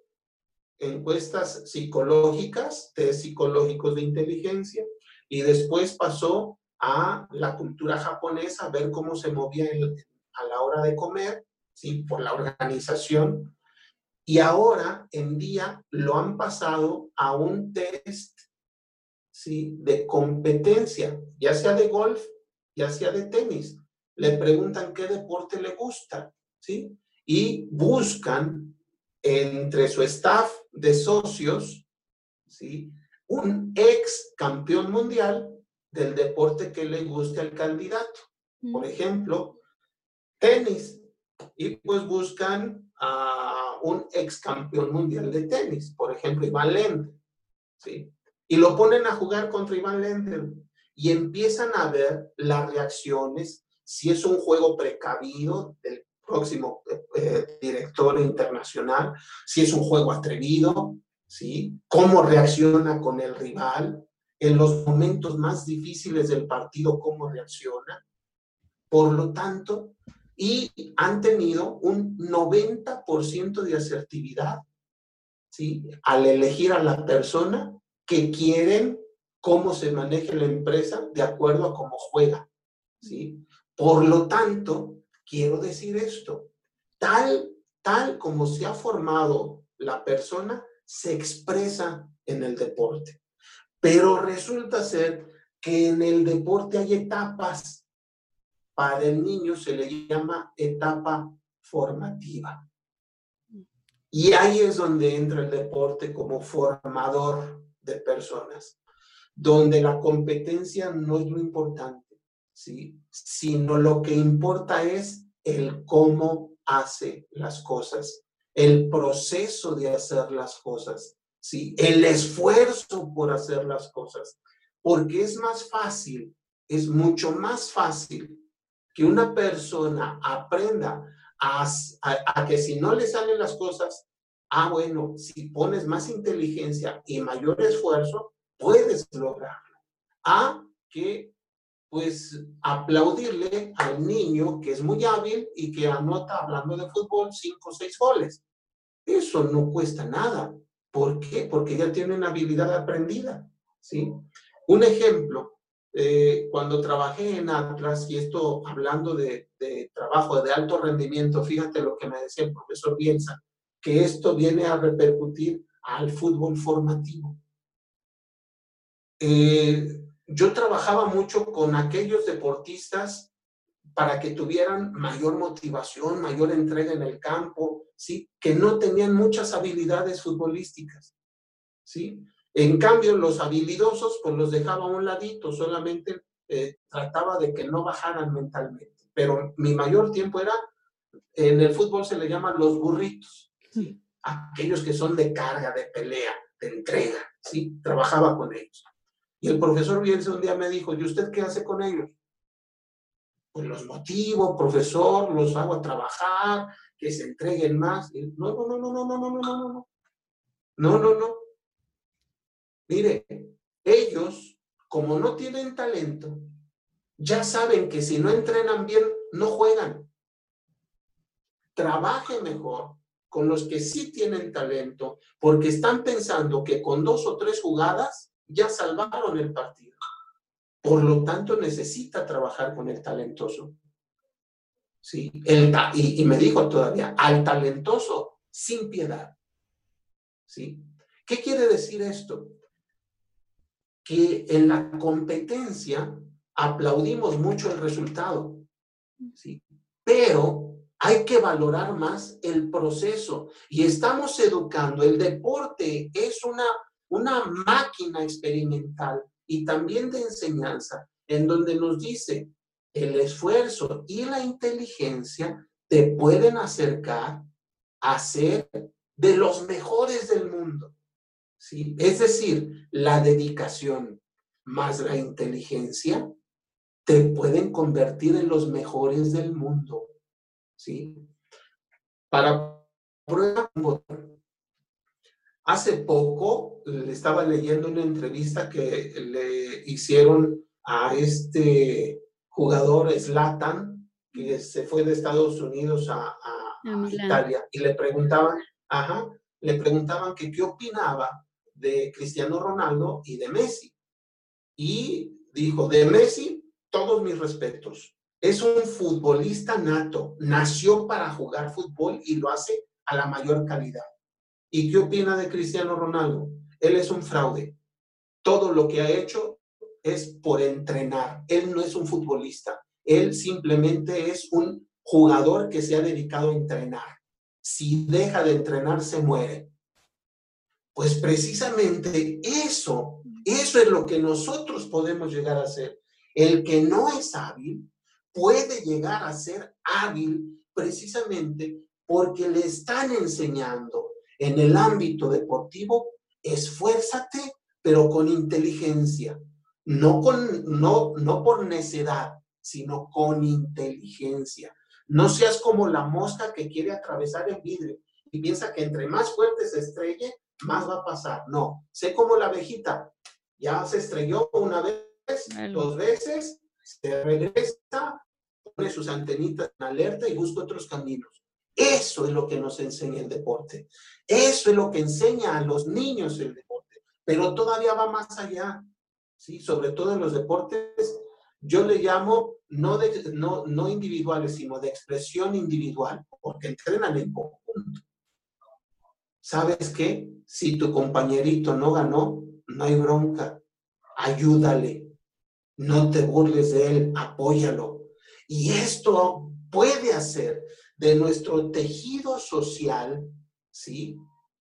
encuestas psicológicas, test psicológicos de inteligencia, y después pasó a la cultura japonesa, ver cómo se movía a la hora de comer, ¿sí? por la organización. Y ahora en día lo han pasado a un test ¿sí? de competencia, ya sea de golf, ya sea de tenis. Le preguntan qué deporte le gusta, ¿sí? y buscan entre su staff de socios, ¿sí? Un ex campeón mundial del deporte que le guste al candidato. Por ejemplo, tenis. Y pues buscan a un ex campeón mundial de tenis, por ejemplo, Iván Lendl, ¿sí? Y lo ponen a jugar contra Iván Lendl. y empiezan a ver las reacciones, si es un juego precavido del próximo eh, eh, director internacional, si es un juego atrevido, ¿sí? Cómo reacciona con el rival, en los momentos más difíciles del partido, cómo reacciona. Por lo tanto, y han tenido un 90% de asertividad, ¿sí? Al elegir a la persona que quieren cómo se maneje la empresa de acuerdo a cómo juega, ¿sí? Por lo tanto, quiero decir esto, tal, tal como se ha formado la persona, se expresa en el deporte. Pero resulta ser que en el deporte hay etapas. Para el niño se le llama etapa formativa. Y ahí es donde entra el deporte como formador de personas, donde la competencia no es lo importante, ¿sí? sino lo que importa es el cómo hace las cosas, el proceso de hacer las cosas, ¿sí? el esfuerzo por hacer las cosas, porque es más fácil, es mucho más fácil que una persona aprenda a, que si no le salen las cosas, ah, bueno, si pones más inteligencia y mayor esfuerzo, puedes lograrlo. A que, pues, aplaudirle al niño que es muy hábil y que anota, hablando de fútbol, cinco o seis goles. Eso no cuesta nada. ¿Por qué? Porque ya tiene una habilidad aprendida, ¿sí? Un ejemplo, eh, cuando trabajé en Atlas, y esto hablando de, trabajo de alto rendimiento, fíjate lo que me decía el profesor Bielsa, que esto viene a repercutir al fútbol formativo. Eh, yo trabajaba mucho con aquellos deportistas para que tuvieran mayor motivación, mayor entrega en el campo, ¿sí? Que no tenían muchas habilidades futbolísticas, ¿sí? En cambio, los habilidosos, pues los dejaba a un ladito, solamente eh, trataba de que no bajaran mentalmente. Pero mi mayor tiempo era, en el fútbol se le llaman los burritos, ¿sí? aquellos que son de carga, de pelea, de entrega, ¿sí? Trabajaba con ellos. Y el profesor Bielsa un día me dijo, ¿y usted qué hace con ellos? Pues los motivo, profesor, los hago a trabajar, que se entreguen más. no, no, no, no, no, no, no, no, no, no. No, no, no. Mire, ellos, como no tienen talento, ya saben que si no entrenan bien, no juegan. Trabaje mejor con los que sí tienen talento, porque están pensando que con dos o tres jugadas ya salvaron el partido. Por lo tanto, necesita trabajar con el talentoso. Sí, y, y me dijo todavía, al talentoso sin piedad. ¿Sí? ¿Qué quiere decir esto? Que en la competencia aplaudimos mucho el resultado, ¿sí? pero hay que valorar más el proceso y estamos educando. El deporte es una, una máquina experimental y también de enseñanza, en donde nos dice el esfuerzo y la inteligencia te pueden acercar a ser de los mejores del mundo. ¿Sí? Es decir, la dedicación más la inteligencia te pueden convertir en los mejores del mundo, ¿sí? Para prueba, hace poco le estaba leyendo una entrevista que le hicieron a este jugador Slatan, que se fue de Estados Unidos a, Italia, y le preguntaban, ajá, le preguntaban que qué opinaba de Cristiano Ronaldo y de Messi. Y dijo, de Messi, todos mis respetos. Es un futbolista nato, nació para jugar fútbol y lo hace a la mayor calidad. ¿Y qué opina de Cristiano Ronaldo? Él es un fraude. Todo lo que ha hecho es por entrenar. Él no es un futbolista. Él simplemente es un jugador que se ha dedicado a entrenar. Si deja de entrenar, se muere. Pues precisamente eso, eso es lo que nosotros podemos llegar a hacer. El que no es hábil puede llegar a ser hábil precisamente porque le están enseñando en el ámbito deportivo, esfuérzate, pero con inteligencia. no, con, no, no por necedad, sino con inteligencia. No seas como la mosca que quiere atravesar el vidrio y piensa que entre más fuerte se estrelle, más va a pasar. No, sé como la abejita. Ya se estrelló una vez, dos veces, se regresa, pone sus antenitas en alerta y busca otros caminos. Eso es lo que nos enseña el deporte. Eso es lo que enseña a los niños el deporte. Pero todavía va más allá. ¿sí? Sobre todo en los deportes, yo le llamo no, de, no, no individuales, sino de expresión individual, porque entrenan en conjunto. ¿Sabes qué? Si tu compañerito no ganó, no hay bronca. Ayúdale. No te burles de él, apóyalo. Y esto puede hacer de nuestro tejido social, ¿sí?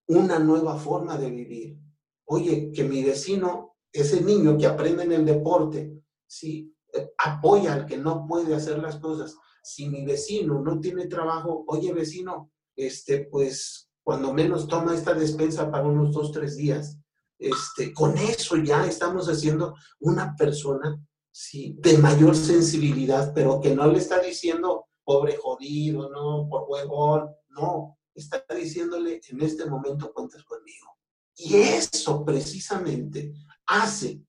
Una nueva forma de vivir. Oye, que mi vecino, ese niño que aprende en el deporte, ¿sí? Apoya al que no puede hacer las cosas. Si mi vecino no tiene trabajo, oye vecino, este, pues cuando menos toma esta despensa para unos dos, tres días. Este, con eso ya estamos haciendo una persona ¿sí? de mayor sensibilidad, pero que no le está diciendo pobre jodido, no, por huevón, no, está diciéndole en este momento cuentas conmigo. Y eso precisamente hace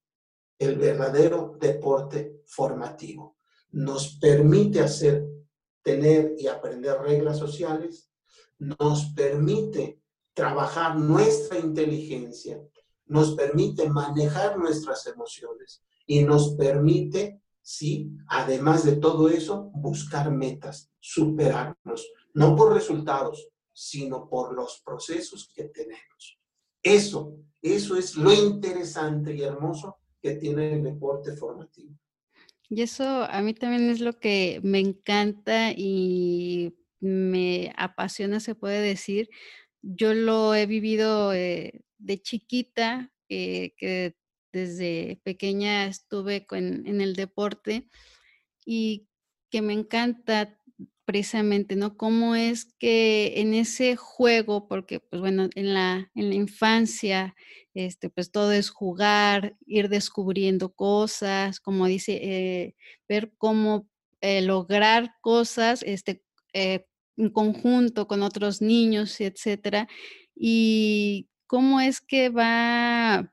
el verdadero deporte formativo. Nos permite hacer, tener y aprender reglas sociales, nos permite trabajar nuestra inteligencia, nos permite manejar nuestras emociones y nos permite, sí, además de todo eso, buscar metas, superarnos, no por resultados, sino por los procesos que tenemos. Eso, eso es lo interesante y hermoso que tiene el deporte formativo. Y eso a mí también es lo que me encanta y me apasiona, se puede decir. Yo lo he vivido eh, de chiquita, eh, que desde pequeña estuve en el deporte y que me encanta precisamente, ¿no? Cómo es que en ese juego, porque pues bueno, en la, en la infancia, este, pues todo es jugar, ir descubriendo cosas, como dice, eh, ver cómo lograr cosas, este, en conjunto con otros niños, etcétera, y cómo es que va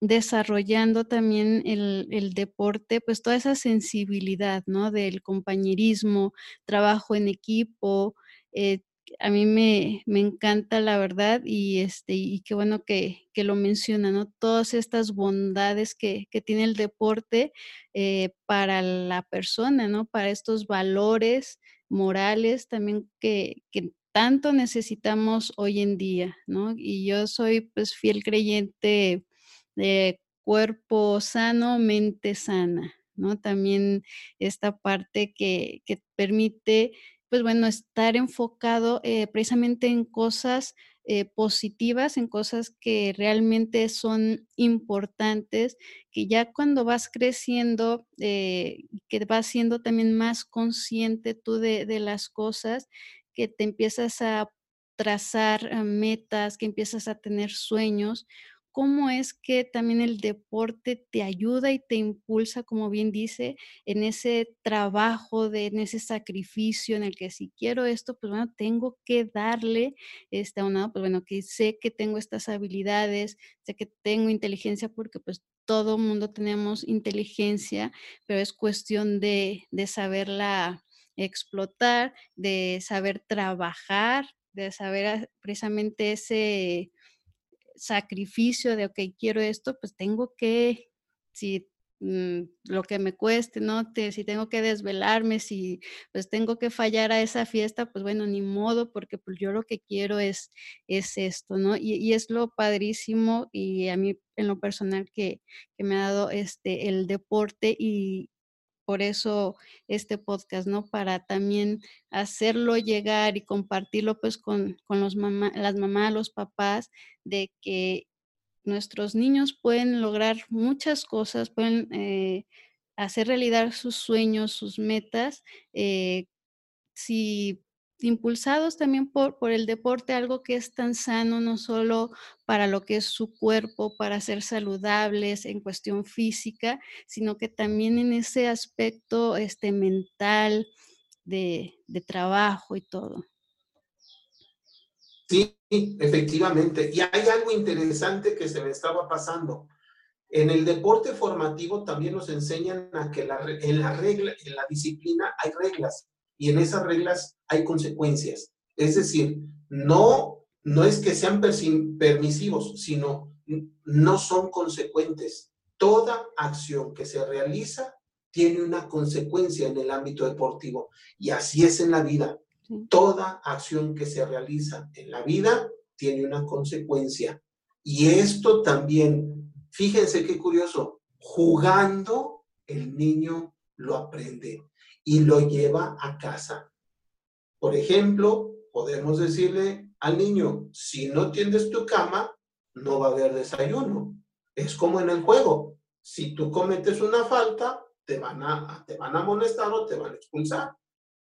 desarrollando también el, deporte, pues toda esa sensibilidad, ¿no? Del compañerismo, trabajo en equipo. Eh, a mí me, encanta la verdad y, este, y qué bueno que, lo menciona, ¿no? Todas estas bondades que, tiene el deporte eh, para la persona, ¿no? Para estos valores morales también que, tanto necesitamos hoy en día, ¿no? Y yo soy pues fiel creyente de cuerpo sano, mente sana, ¿no? También esta parte que, que permite, pues bueno, estar enfocado eh, precisamente en cosas eh, positivas, en cosas que realmente son importantes, que ya cuando vas creciendo, eh, que vas siendo también más consciente tú de, las cosas, que te empiezas a trazar metas, que empiezas a tener sueños, cómo es que también el deporte te ayuda y te impulsa, como bien dice, en ese trabajo, de, en ese sacrificio en el que si quiero esto, pues bueno, tengo que darle este, a una, pues bueno, que sé que tengo estas habilidades, sé que tengo inteligencia porque pues todo mundo tenemos inteligencia, pero es cuestión de, de saberla explotar, de saber trabajar, de saber precisamente ese sacrificio de, ok, quiero esto, pues tengo que, si mm, lo que me cueste, ¿no? si tengo que desvelarme, si pues tengo que fallar a esa fiesta, pues bueno, ni modo, porque pues yo lo que quiero es, es esto, ¿no? Y, es lo padrísimo y a mí en lo personal que, que me ha dado este, el deporte y, por eso este podcast, ¿no? Para también hacerlo llegar y compartirlo pues con, los mamá, las mamás, los papás, de que nuestros niños pueden lograr muchas cosas, pueden eh, hacer realidad sus sueños, sus metas, eh, si impulsados también por, por el deporte, algo que es tan sano, no solo para lo que es su cuerpo, para ser saludables en cuestión física, sino que también en ese aspecto este, mental, de, de trabajo y todo. Sí, efectivamente. Y hay algo interesante que se me estaba pasando. En el deporte formativo también nos enseñan a que en la regla, en la disciplina hay reglas y en esas reglas hay consecuencias. Es decir, no, no es que sean permisivos, sino no son consecuentes. Toda acción que se realiza tiene una consecuencia en el ámbito deportivo y así es en la vida. Toda acción que se realiza en la vida tiene una consecuencia. Y esto también, fíjense qué curioso, jugando el niño lo aprende y lo lleva a casa. Por ejemplo, podemos decirle al niño, si no tiendes tu cama, no va a haber desayuno. Es como en el juego. Si tú cometes una falta, te van a, te van a amonestar o te van a expulsar.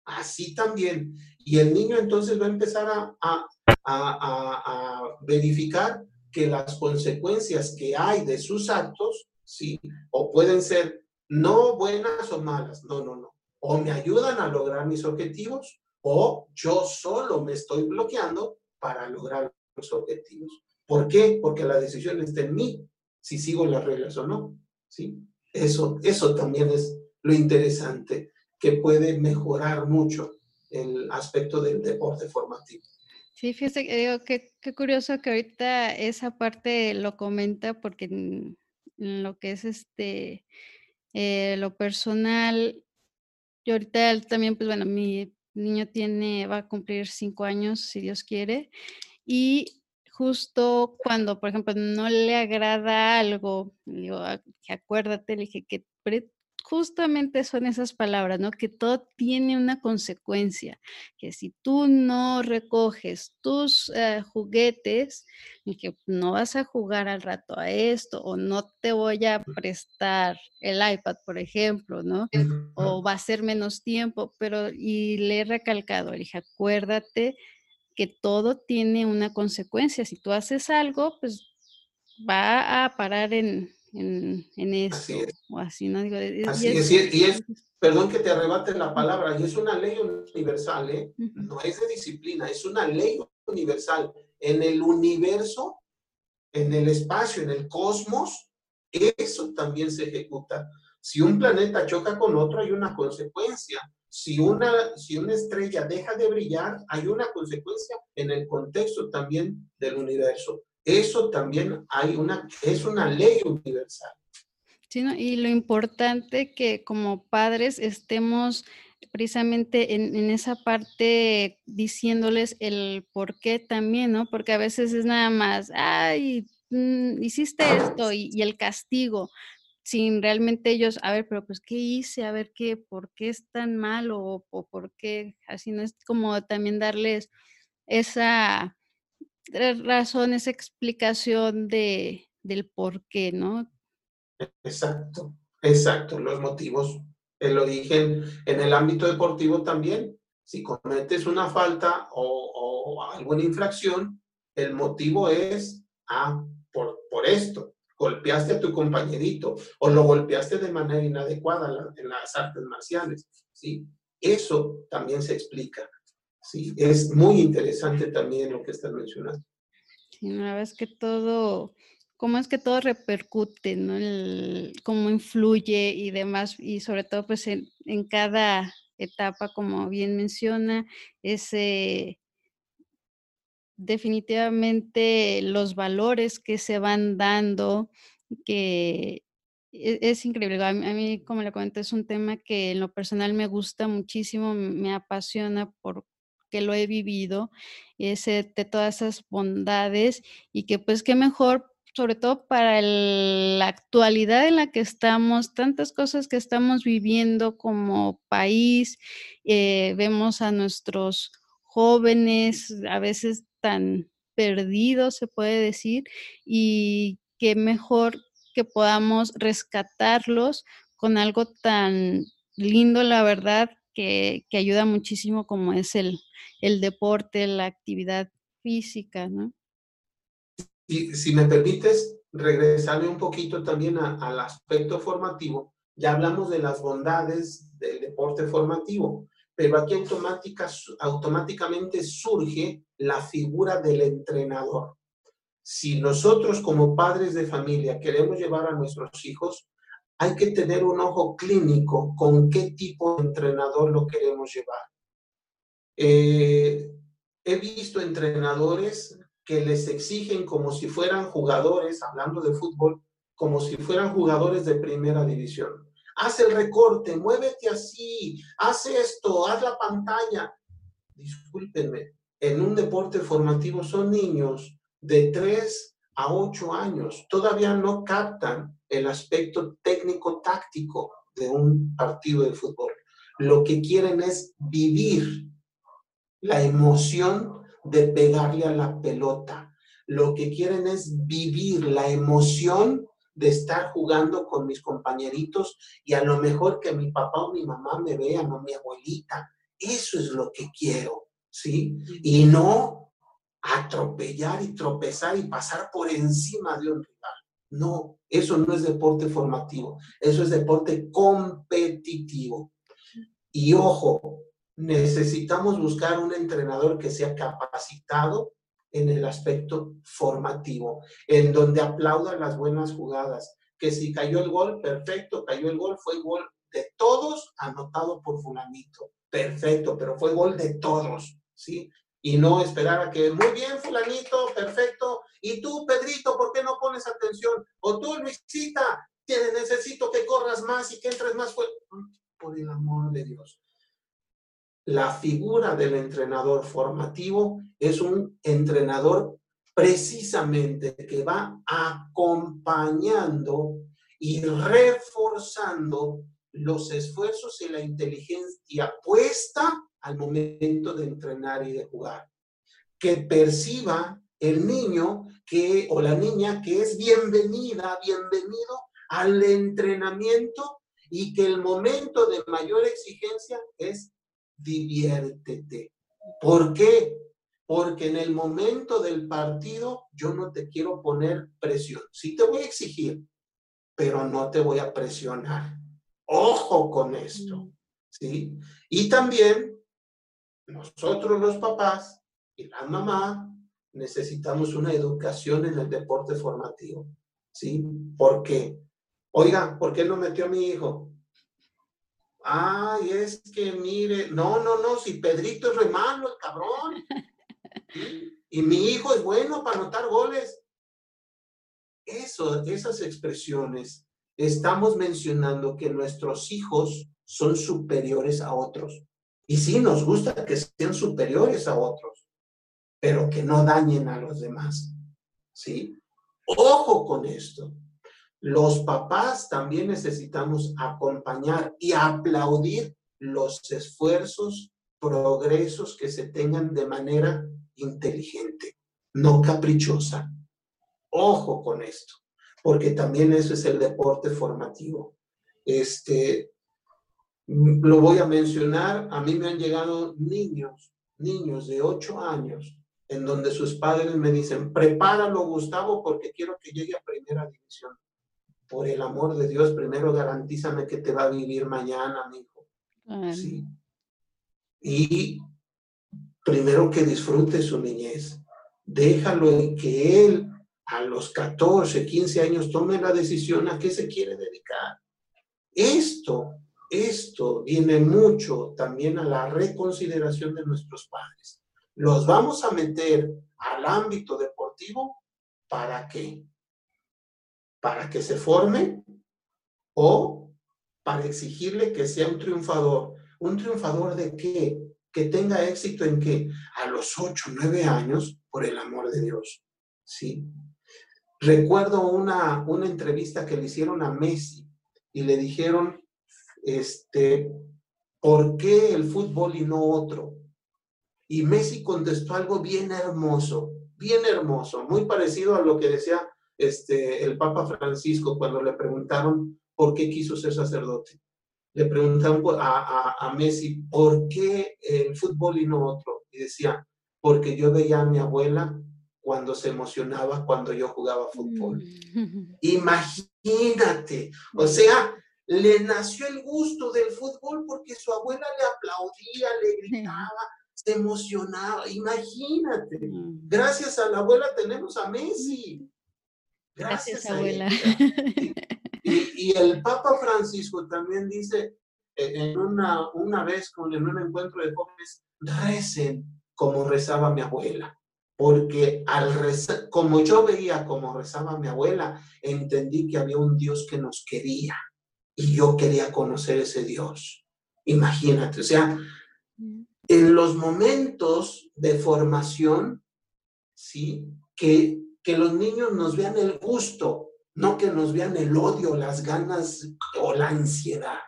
Así también. Y el niño entonces va a empezar a, a, a, verificar que las consecuencias que hay de sus actos, sí, o pueden ser no buenas o malas, no, no, no. O me ayudan a lograr mis objetivos, o yo solo me estoy bloqueando para lograr los objetivos. ¿Por qué? Porque la decisión está en mí, si sigo las reglas o no, ¿sí? Eso, eso también es lo interesante que puede mejorar mucho el aspecto del deporte formativo. Sí, fíjese, digo, qué, qué, curioso que ahorita esa parte lo comenta porque en, lo que es este, eh, lo personal, yo ahorita también, pues bueno, mi niño tiene, va a cumplir cinco años, si Dios quiere, y justo cuando, por ejemplo, no le agrada algo, digo, ah, acuérdate, le dije que justamente son esas palabras, ¿no? Que todo tiene una consecuencia, que si tú no recoges tus eh, juguetes, que no vas a jugar al rato a esto, o no te voy a prestar el iPad, por ejemplo, ¿no? O va a ser menos tiempo, pero y le he recalcado, le dije, acuérdate que todo tiene una consecuencia. Si tú haces algo, pues va a parar en, en, en eso. O así, ¿no? Digo, así es, y es, perdón que te arrebate la palabra, y es una ley universal, ¿eh? No es de disciplina, es una ley universal. En el universo, en el espacio, en el cosmos, eso también se ejecuta. Si un planeta choca con otro, hay una consecuencia. Si una, si una estrella deja de brillar, hay una consecuencia en el contexto también del universo. Eso también hay una, es una ley universal. Sí, y lo importante que como padres estemos precisamente en, en, esa parte diciéndoles el por qué también, ¿no? Porque a veces es nada más, ay, mm, hiciste esto y, y, el castigo, sin realmente ellos, a ver, pero pues, ¿qué hice? A ver, ¿qué? ¿Por qué es tan malo? O, o por qué, así no es como también darles esa razón, esa explicación de, del por qué, ¿no? Exacto, exacto, los motivos, el origen en el ámbito deportivo también. Si cometes una falta o, o alguna infracción, el motivo es, ah, por, por esto, golpeaste a tu compañerito o lo golpeaste de manera inadecuada en las artes marciales, ¿sí? Eso también se explica. Sí, es muy interesante también lo que estás mencionando. Sí, una vez que todo, cómo es que todo repercute, ¿no? cómo influye y demás, y sobre todo pues en, en cada etapa, como bien menciona, ese definitivamente los valores que se van dando, que e, es, increíble. A mí, como le comenté, es un tema que en lo personal me gusta muchísimo, me apasiona por que lo he vivido, ese, de todas esas bondades y que pues qué mejor, sobre todo para la actualidad en la que estamos, tantas cosas que estamos viviendo como país, eh, vemos a nuestros jóvenes a veces tan perdidos, se puede decir, y qué mejor que podamos rescatarlos con algo tan lindo, la verdad, que, que ayuda muchísimo como es el, el deporte, la actividad física, ¿no? Y si me permites, regresarme un poquito también al aspecto formativo. Ya hablamos de las bondades del deporte formativo, pero aquí automática, automáticamente surge la figura del entrenador. Si nosotros como padres de familia queremos llevar a nuestros hijos, hay que tener un ojo clínico con qué tipo de entrenador lo queremos llevar. Eh, he visto entrenadores que les exigen como si fueran jugadores, hablando de fútbol, como si fueran jugadores de primera división. Haz el recorte, muévete así, haz esto, haz la pantalla. Discúlpenme, en un deporte formativo son niños de 3 a 8 años, todavía no captan el aspecto técnico-táctico de un partido de fútbol. Lo que quieren es vivir la emoción de pegarle a la pelota. Lo que quieren es vivir la emoción de estar jugando con mis compañeritos y a lo mejor que mi papá o mi mamá me vean o mi abuelita. Eso es lo que quiero, ¿sí? Y no atropellar y tropezar y pasar por encima de un rival. No, eso no es deporte formativo, eso es deporte competitivo. Y ojo, necesitamos buscar un entrenador que sea capacitado en el aspecto formativo, en donde aplaudan las buenas jugadas, que si cayó el gol, perfecto, cayó el gol, fue gol de todos, anotado por fulanito, perfecto, pero fue gol de todos, ¿sí? Y no esperar a que, muy bien, fulanito, perfecto, y tú, Pedrito, ¿por qué no pones atención? O tú, Luisita, necesito que corras más y que entres más fuerte. Por el amor de Dios la figura del entrenador formativo es un entrenador precisamente que va acompañando y reforzando los esfuerzos y la inteligencia puesta al momento de entrenar y de jugar. Que perciba el niño que o la niña que es bienvenida, bienvenido al entrenamiento y que el momento de mayor exigencia es diviértete. ¿Por qué? Porque en el momento del partido yo no te quiero poner presión. Sí te voy a exigir, pero no te voy a presionar. Ojo con esto. Mm. ¿Sí? Y también nosotros los papás y la mamá necesitamos una educación en el deporte formativo. ¿Sí? ¿Por qué? Oiga, ¿por qué no metió a mi hijo? Ay, es que mire, no, no, no, si Pedrito es re malo, el cabrón. Y mi hijo es bueno para anotar goles. Eso, esas expresiones, estamos mencionando que nuestros hijos son superiores a otros. Y sí, nos gusta que sean superiores a otros, pero que no dañen a los demás. ¿Sí? Ojo con esto. Los papás también necesitamos acompañar y aplaudir los esfuerzos, progresos que se tengan de manera inteligente, no caprichosa. Ojo con esto, porque también eso es el deporte formativo. Este, lo voy a mencionar, a mí me han llegado niños, niños de 8 años, en donde sus padres me dicen, prepáralo Gustavo porque quiero que llegue a primera división por el amor de Dios, primero garantízame que te va a vivir mañana, mi hijo. Sí. Y primero que disfrute su niñez. Déjalo y que él a los 14, 15 años tome la decisión a qué se quiere dedicar. Esto, esto viene mucho también a la reconsideración de nuestros padres. Los vamos a meter al ámbito deportivo, ¿para qué? para que se forme o para exigirle que sea un triunfador. ¿Un triunfador de qué? Que tenga éxito en qué? A los ocho, nueve años, por el amor de Dios. ¿Sí? Recuerdo una, una entrevista que le hicieron a Messi y le dijeron, este, ¿por qué el fútbol y no otro? Y Messi contestó algo bien hermoso, bien hermoso, muy parecido a lo que decía este, el Papa Francisco cuando le preguntaron por qué quiso ser sacerdote. le preguntaban a, a, Messi, ¿por qué el fútbol y no otro? Y decía, porque yo veía a mi abuela cuando se emocionaba cuando yo jugaba fútbol. Mm. Imagínate, o sea, le nació el gusto del fútbol porque su abuela le aplaudía, le gritaba, se emocionaba. Imagínate, mm. gracias a la abuela tenemos a Messi. Gracias, abuela. Y, el Papa Francisco también dice eh, en una, una vez con, en un encuentro de jóvenes, recen como rezaba mi abuela. Porque al rezar, como yo veía como rezaba mi abuela, entendí que había un Dios que nos quería y yo quería conocer ese Dios. Imagínate, o sea, en los momentos de formación, ¿sí? Que, que los niños nos vean el gusto, no que nos vean el odio, las ganas o la ansiedad,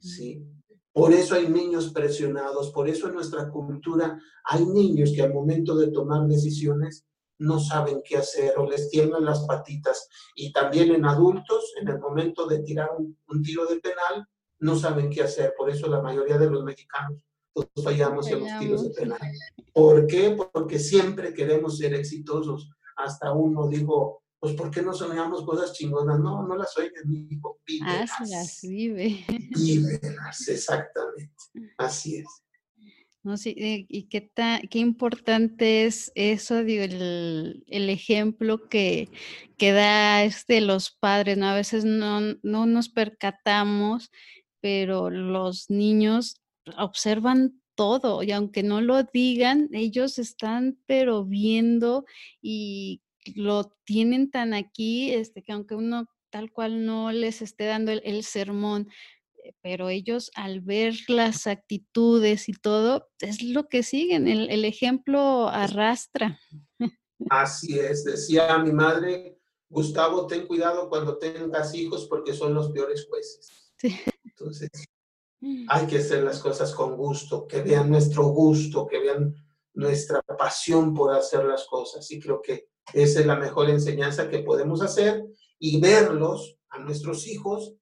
¿sí? Por eso hay niños presionados, por eso en nuestra cultura hay niños que al momento de tomar decisiones no saben qué hacer o les tiemblan las patitas. Y también en adultos, en el momento de tirar un, tiro de penal, no saben qué hacer. Por eso la mayoría de los mexicanos todos fallamos, en los tiros de penal. ¿Por qué? Porque siempre queremos ser exitosos. Hasta uno dijo, pues ¿por qué no soñamos cosas chingonas? No, no las sueñas, mi hijo, las vive. Vívelas, exactamente. Así es. No, sí, eh, y qué, qué importante es eso, digo, el, ejemplo que, que da este, los padres, ¿no? A veces no, no nos percatamos, pero los niños observan todo y aunque no lo digan, ellos están pero viendo y lo tienen tan aquí, este, que aunque uno tal cual no les esté dando el sermón, eh, pero ellos al ver las actitudes y todo, es lo que siguen, el, ejemplo arrastra. Así es, decía mi madre, Gustavo, ten cuidado cuando tengas hijos porque son los peores jueces. Entonces, hay que hacer las cosas con gusto, que vean nuestro gusto, que vean nuestra pasión por hacer las cosas. Y creo que esa es la mejor enseñanza que podemos hacer y verlos a nuestros hijos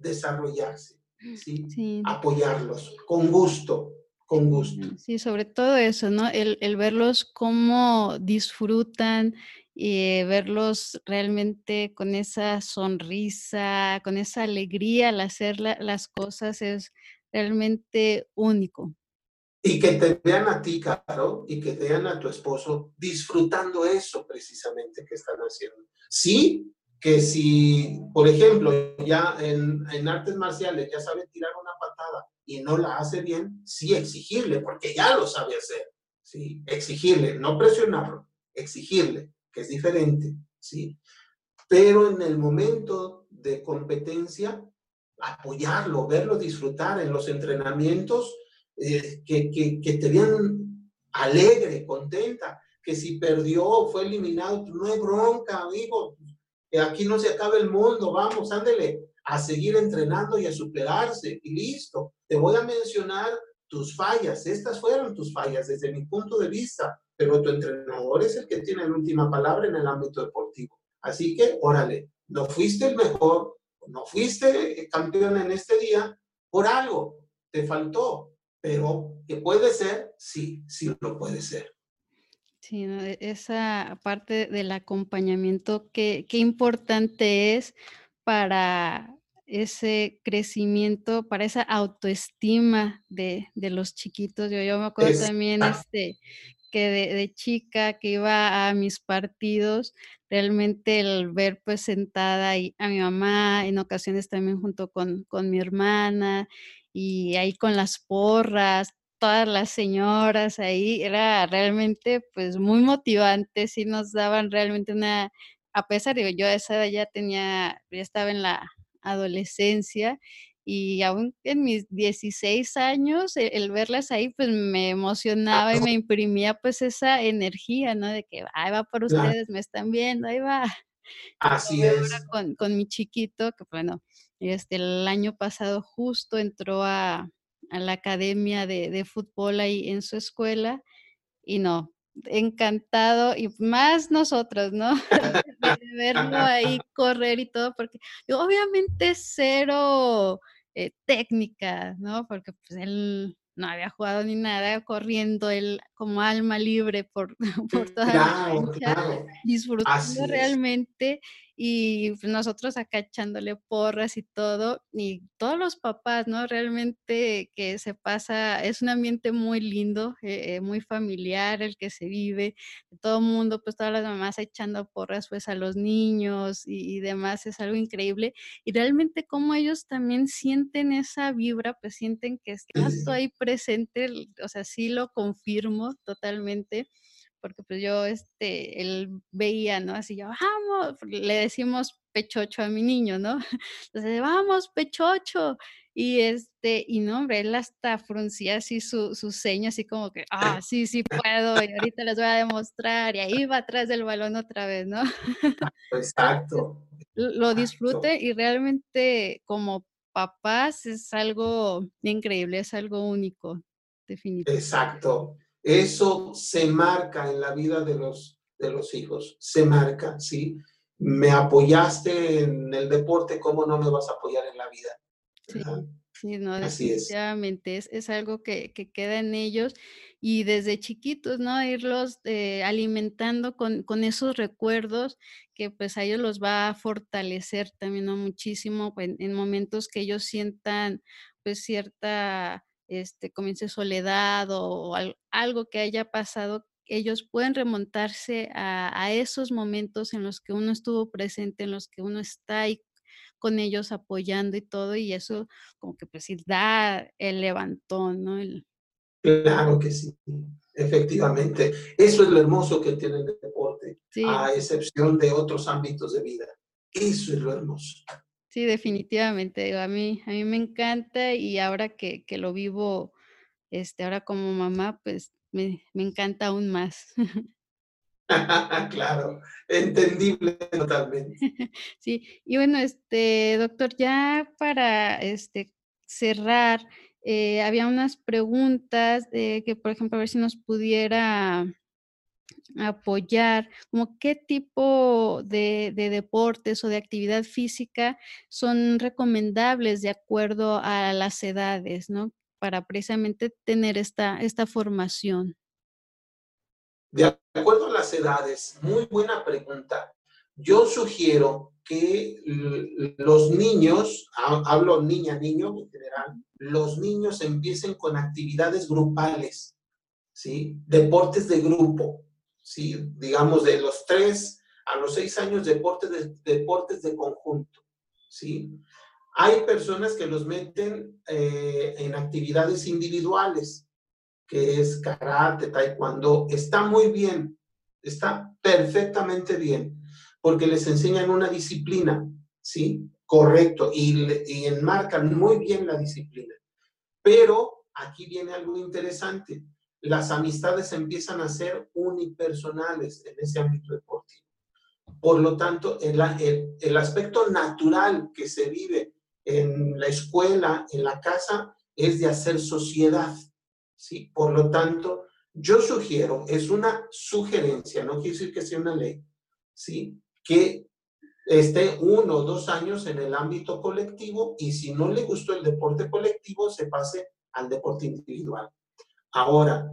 desarrollarse, ¿sí? apoyarlos con gusto, con gusto. Sí, sobre todo eso, ¿no? El, verlos cómo disfrutan y verlos realmente con esa sonrisa, con esa alegría al hacer las cosas es realmente único. Y que te vean a ti, Caro, y que te vean a tu esposo disfrutando eso precisamente que están haciendo. Sí, que si, por ejemplo, ya en, en, artes marciales ya sabe tirar una patada y no la hace bien, sí exigirle, porque ya lo sabe hacer, ¿sí? Exigirle, no presionarlo, exigirle, que es diferente, ¿sí? Pero en el momento de competencia, apoyarlo, verlo disfrutar en los entrenamientos, eh, que, que, que, te vean alegre, contenta, que si perdió, fue eliminado, no hay bronca, amigo, aquí no se acaba el mundo, vamos, ándele a seguir entrenando y a superarse y listo. Te voy a mencionar tus fallas, estas fueron tus fallas desde mi punto de vista, pero tu entrenador es el que tiene la última palabra en el ámbito deportivo. Así que, órale, no fuiste el mejor, no fuiste campeón en este día por algo, te faltó, pero que puede ser, sí, sí lo puede ser. Sí, e, esa parte del acompañamiento, qué, qué importante es para ese crecimiento, para esa autoestima de, de los chiquitos. Yo, yo me acuerdo también este, que de, de, chica que iba a mis partidos, realmente el ver pues sentada ahí a mi mamá, en ocasiones también junto con, con mi hermana, y ahí con las porras, todas las señoras ahí, era realmente pues muy motivante, sí nos daban realmente una, a pesar de que yo a esa edad ya tenía, ya estaba en la adolescencia y aún en mis 16 años, e, el, verlas ahí pues me emocionaba y me imprimía pues esa energía, ¿no? De que ahí va por ustedes, me están viendo, ahí va. Así es. Con, con mi chiquito, que bueno, este, el año pasado justo entró a, a la academia de, fútbol ahí en su escuela y no, encantado y más nosotros, ¿no? de, verlo ahí correr y todo, porque yo obviamente cero eh, técnica, ¿no? Porque, pues, él no había jugado ni nada, corriendo él como alma libre por por toda la Claro, cancha, claro. disfrutando Así es. Y nosotros acá echándole porras y todo, y todos los papás, ¿no? Realmente que se pasa es un ambiente muy lindo, eh eh, muy familiar el que se vive, todo mundo, pues, todas las mamás echando porras, pues, a los niños y y demás, es algo increíble. Y realmente cómo ellos también sienten esa vibra, pues, sienten que estás tú ahí presente, o sea, sí lo confirmo totalmente, porque, pues, yo, este, él veía, ¿no? Así yo: "Vamos", le decimos pechocho a mi niño, ¿no? Entonces: "Vamos, pechocho", y, este, y no, hombre, él hasta fruncía así su su ceño, así como que: "Ah, sí, sí puedo, y ahorita les voy a demostrar", y ahí va atrás del balón otra vez, ¿no? Entonces, Exacto, lo exacto. disfruta y realmente como papás es algo increíble, es algo único, definitivamente. Exacto. Eso se marca en la vida de los de los hijos, se marca, ¿sí? Me apoyaste en el deporte, ¿cómo no me vas a apoyar en la vida? Sí, sí, no, Así es. es es algo que que queda en ellos, y desde chiquitos, ¿no? Irlos, eh, alimentando con con esos recuerdos que, pues, a ellos los va a fortalecer también, ¿no? Muchísimo en en momentos que ellos sientan, pues, cierta, este, como dices, soledad o al algo que haya pasado, ellos pueden remontarse a a esos momentos en los que uno estuvo presente, en los que uno está ahí con ellos apoyando y todo, y eso como que, pues, sí da el levantón, ¿no? El Claro que sí, efectivamente. Eso es lo hermoso que tiene el deporte, Sí. a excepción de otros ámbitos de vida. Eso es lo hermoso. Sí, definitivamente, a mí a mí me encanta, y ahora que que lo vivo, este, ahora como mamá, pues, me me encanta aún más. Claro, entendible totalmente. Sí, y bueno, este, doctor, ya para, este, cerrar, eh, había unas preguntas, eh, que, por ejemplo, a ver si nos pudiera apoyar, ¿qué tipo de de deportes o de actividad física son recomendables de acuerdo a las edades, no? Para precisamente tener esta esta formación. De acuerdo a las edades, muy buena pregunta. Yo sugiero que los niños, ha hablo niña, niño en general, los niños empiecen con actividades grupales, ¿sí? Deportes de grupo, ¿sí? Digamos, de los 3 a los 6 años, deportes de deportes de conjunto, ¿sí? Hay personas que los meten, eh, en actividades individuales, que es karate, taekwondo, está muy bien, está perfectamente bien, porque les enseñan una disciplina, ¿sí? Correcto, y y enmarcan muy bien la disciplina. Pero aquí viene algo interesante, las amistades empiezan a ser unipersonales en ese ámbito deportivo. Por lo tanto, el el aspecto natural que se vive en la escuela, en la casa, es de hacer sociedad, ¿sí? Por lo tanto, yo sugiero, es una sugerencia, no quiere decir que sea una ley, ¿sí? Que esté 1 o 2 años en el ámbito colectivo, y si no le gustó el deporte colectivo, se pase al deporte individual. Ahora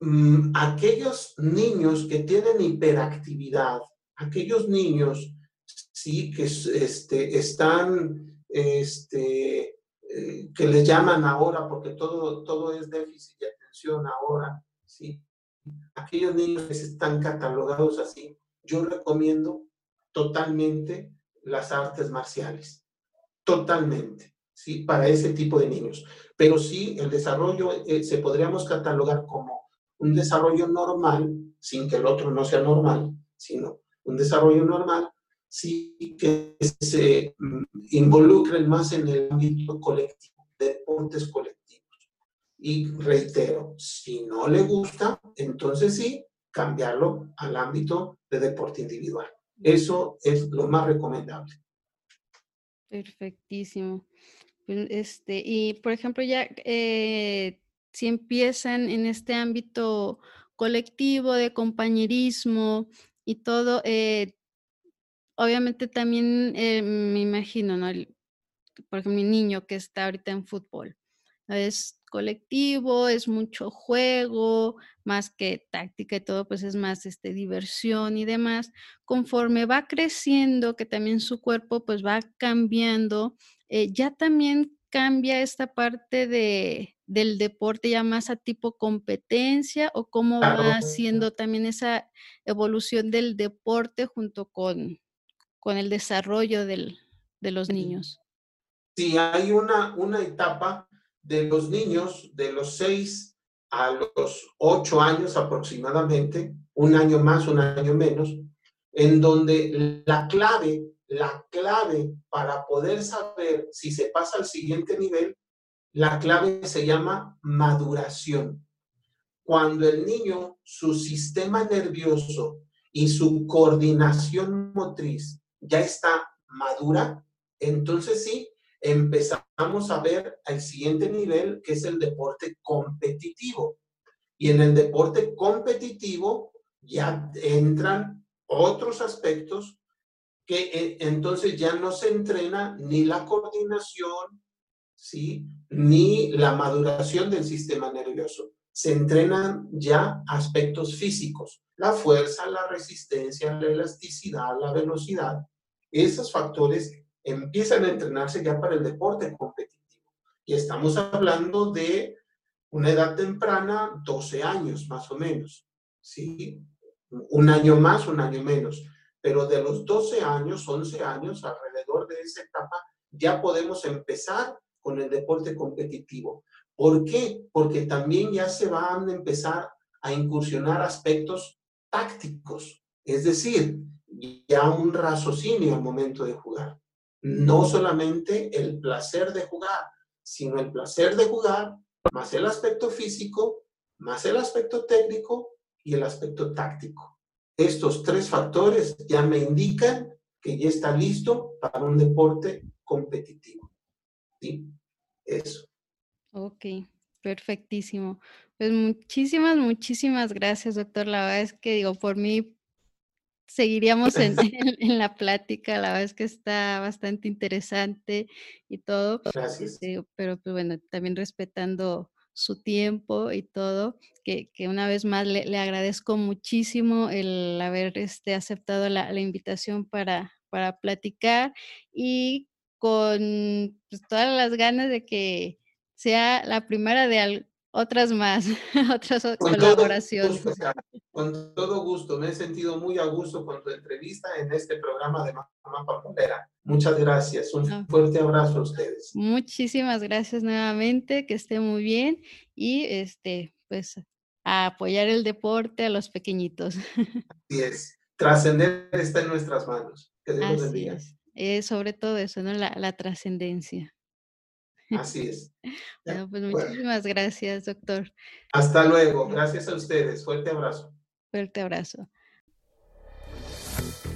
mm, aquellos niños que tienen hiperactividad, aquellos niños, sí, que este, están, este, eh, que les llaman ahora, porque todo todo es déficit de atención ahora, ¿sí? Aquellos niños que están catalogados así, yo recomiendo totalmente las artes marciales, totalmente, ¿sí? Para ese tipo de niños. Pero sí, el desarrollo, eh, se podríamos catalogar como un desarrollo normal, sin que el otro no sea normal, sino un desarrollo normal, sí que se, mm, involucren más en el ámbito colectivo, deportes colectivos. Y reitero, si no le gusta, entonces sí, cambiarlo al ámbito de deporte individual. Eso es lo más recomendable. Perfectísimo. Este, y por ejemplo, ya, eh, si empiezan en este ámbito colectivo de compañerismo y todo, eh, obviamente también, eh, me imagino, ¿no? El por ejemplo, mi niño que está ahorita en fútbol. Es colectivo, es mucho juego, más que táctica y todo, pues es más este, diversión y demás. Conforme va creciendo, que también su cuerpo pues va cambiando, eh, ya también cambia esta parte de, del deporte ya más a tipo competencia o cómo va haciendo también esa evolución del deporte junto con, con el desarrollo del, de los niños. Sí, hay una, una etapa de los niños de los 6 a los 8 años aproximadamente, un año más, un año menos, en donde la clave, la clave para poder saber si se pasa al siguiente nivel, la clave se llama maduración. Cuando el niño, su sistema nervioso y su coordinación motriz ya está madura, entonces sí, empezamos a ver el siguiente nivel, que es el deporte competitivo. Y en el deporte competitivo ya entran otros aspectos que eh, entonces ya no se entrena ni la coordinación, ¿sí? ni la maduración del sistema nervioso. Se entrenan ya aspectos físicos, la fuerza, la resistencia, la elasticidad, la velocidad. Esos factores empiezan a entrenarse ya para el deporte competitivo. Y estamos hablando de una edad temprana, 12 años más o menos, ¿sí? Un año más, un año menos. Pero de los 12 años, 11 años, alrededor de esa etapa, ya podemos empezar con el deporte competitivo. ¿Por qué? Porque también ya se van a empezar a incursionar aspectos tácticos, es decir, ya un raciocinio al momento de jugar no solamente el placer de jugar, sino el placer de jugar más el aspecto físico, más el aspecto técnico y el aspecto táctico. Estos tres factores ya me indican que ya está listo para un deporte competitivo. ¿Sí? Eso. Ok, perfectísimo. Pues muchísimas, muchísimas gracias, doctor. La verdad es que digo, por mí seguiríamos en, en, la plática, la verdad es que está bastante interesante y todo. Gracias. Este, pero pues bueno, también respetando su tiempo y todo, que, que una vez más le, le, agradezco muchísimo el haber este, aceptado la, la invitación para, para platicar y con pues, todas las ganas de que sea la primera de, otras más, otras colaboraciones. con todo gusto, me he sentido muy a gusto con tu entrevista en este programa de Mamá Papolera. Muchas gracias, un fuerte abrazo a ustedes. Muchísimas gracias nuevamente, que esté muy bien y este, pues a apoyar el deporte a los pequeñitos. Así es, trascender está en nuestras manos. Que Dios Así Es. Eh, sobre todo eso, ¿no? La, la trascendencia. Así es. Bueno, pues muchísimas gracias, doctor. Hasta luego. Gracias a ustedes. Fuerte abrazo. Fuerte abrazo.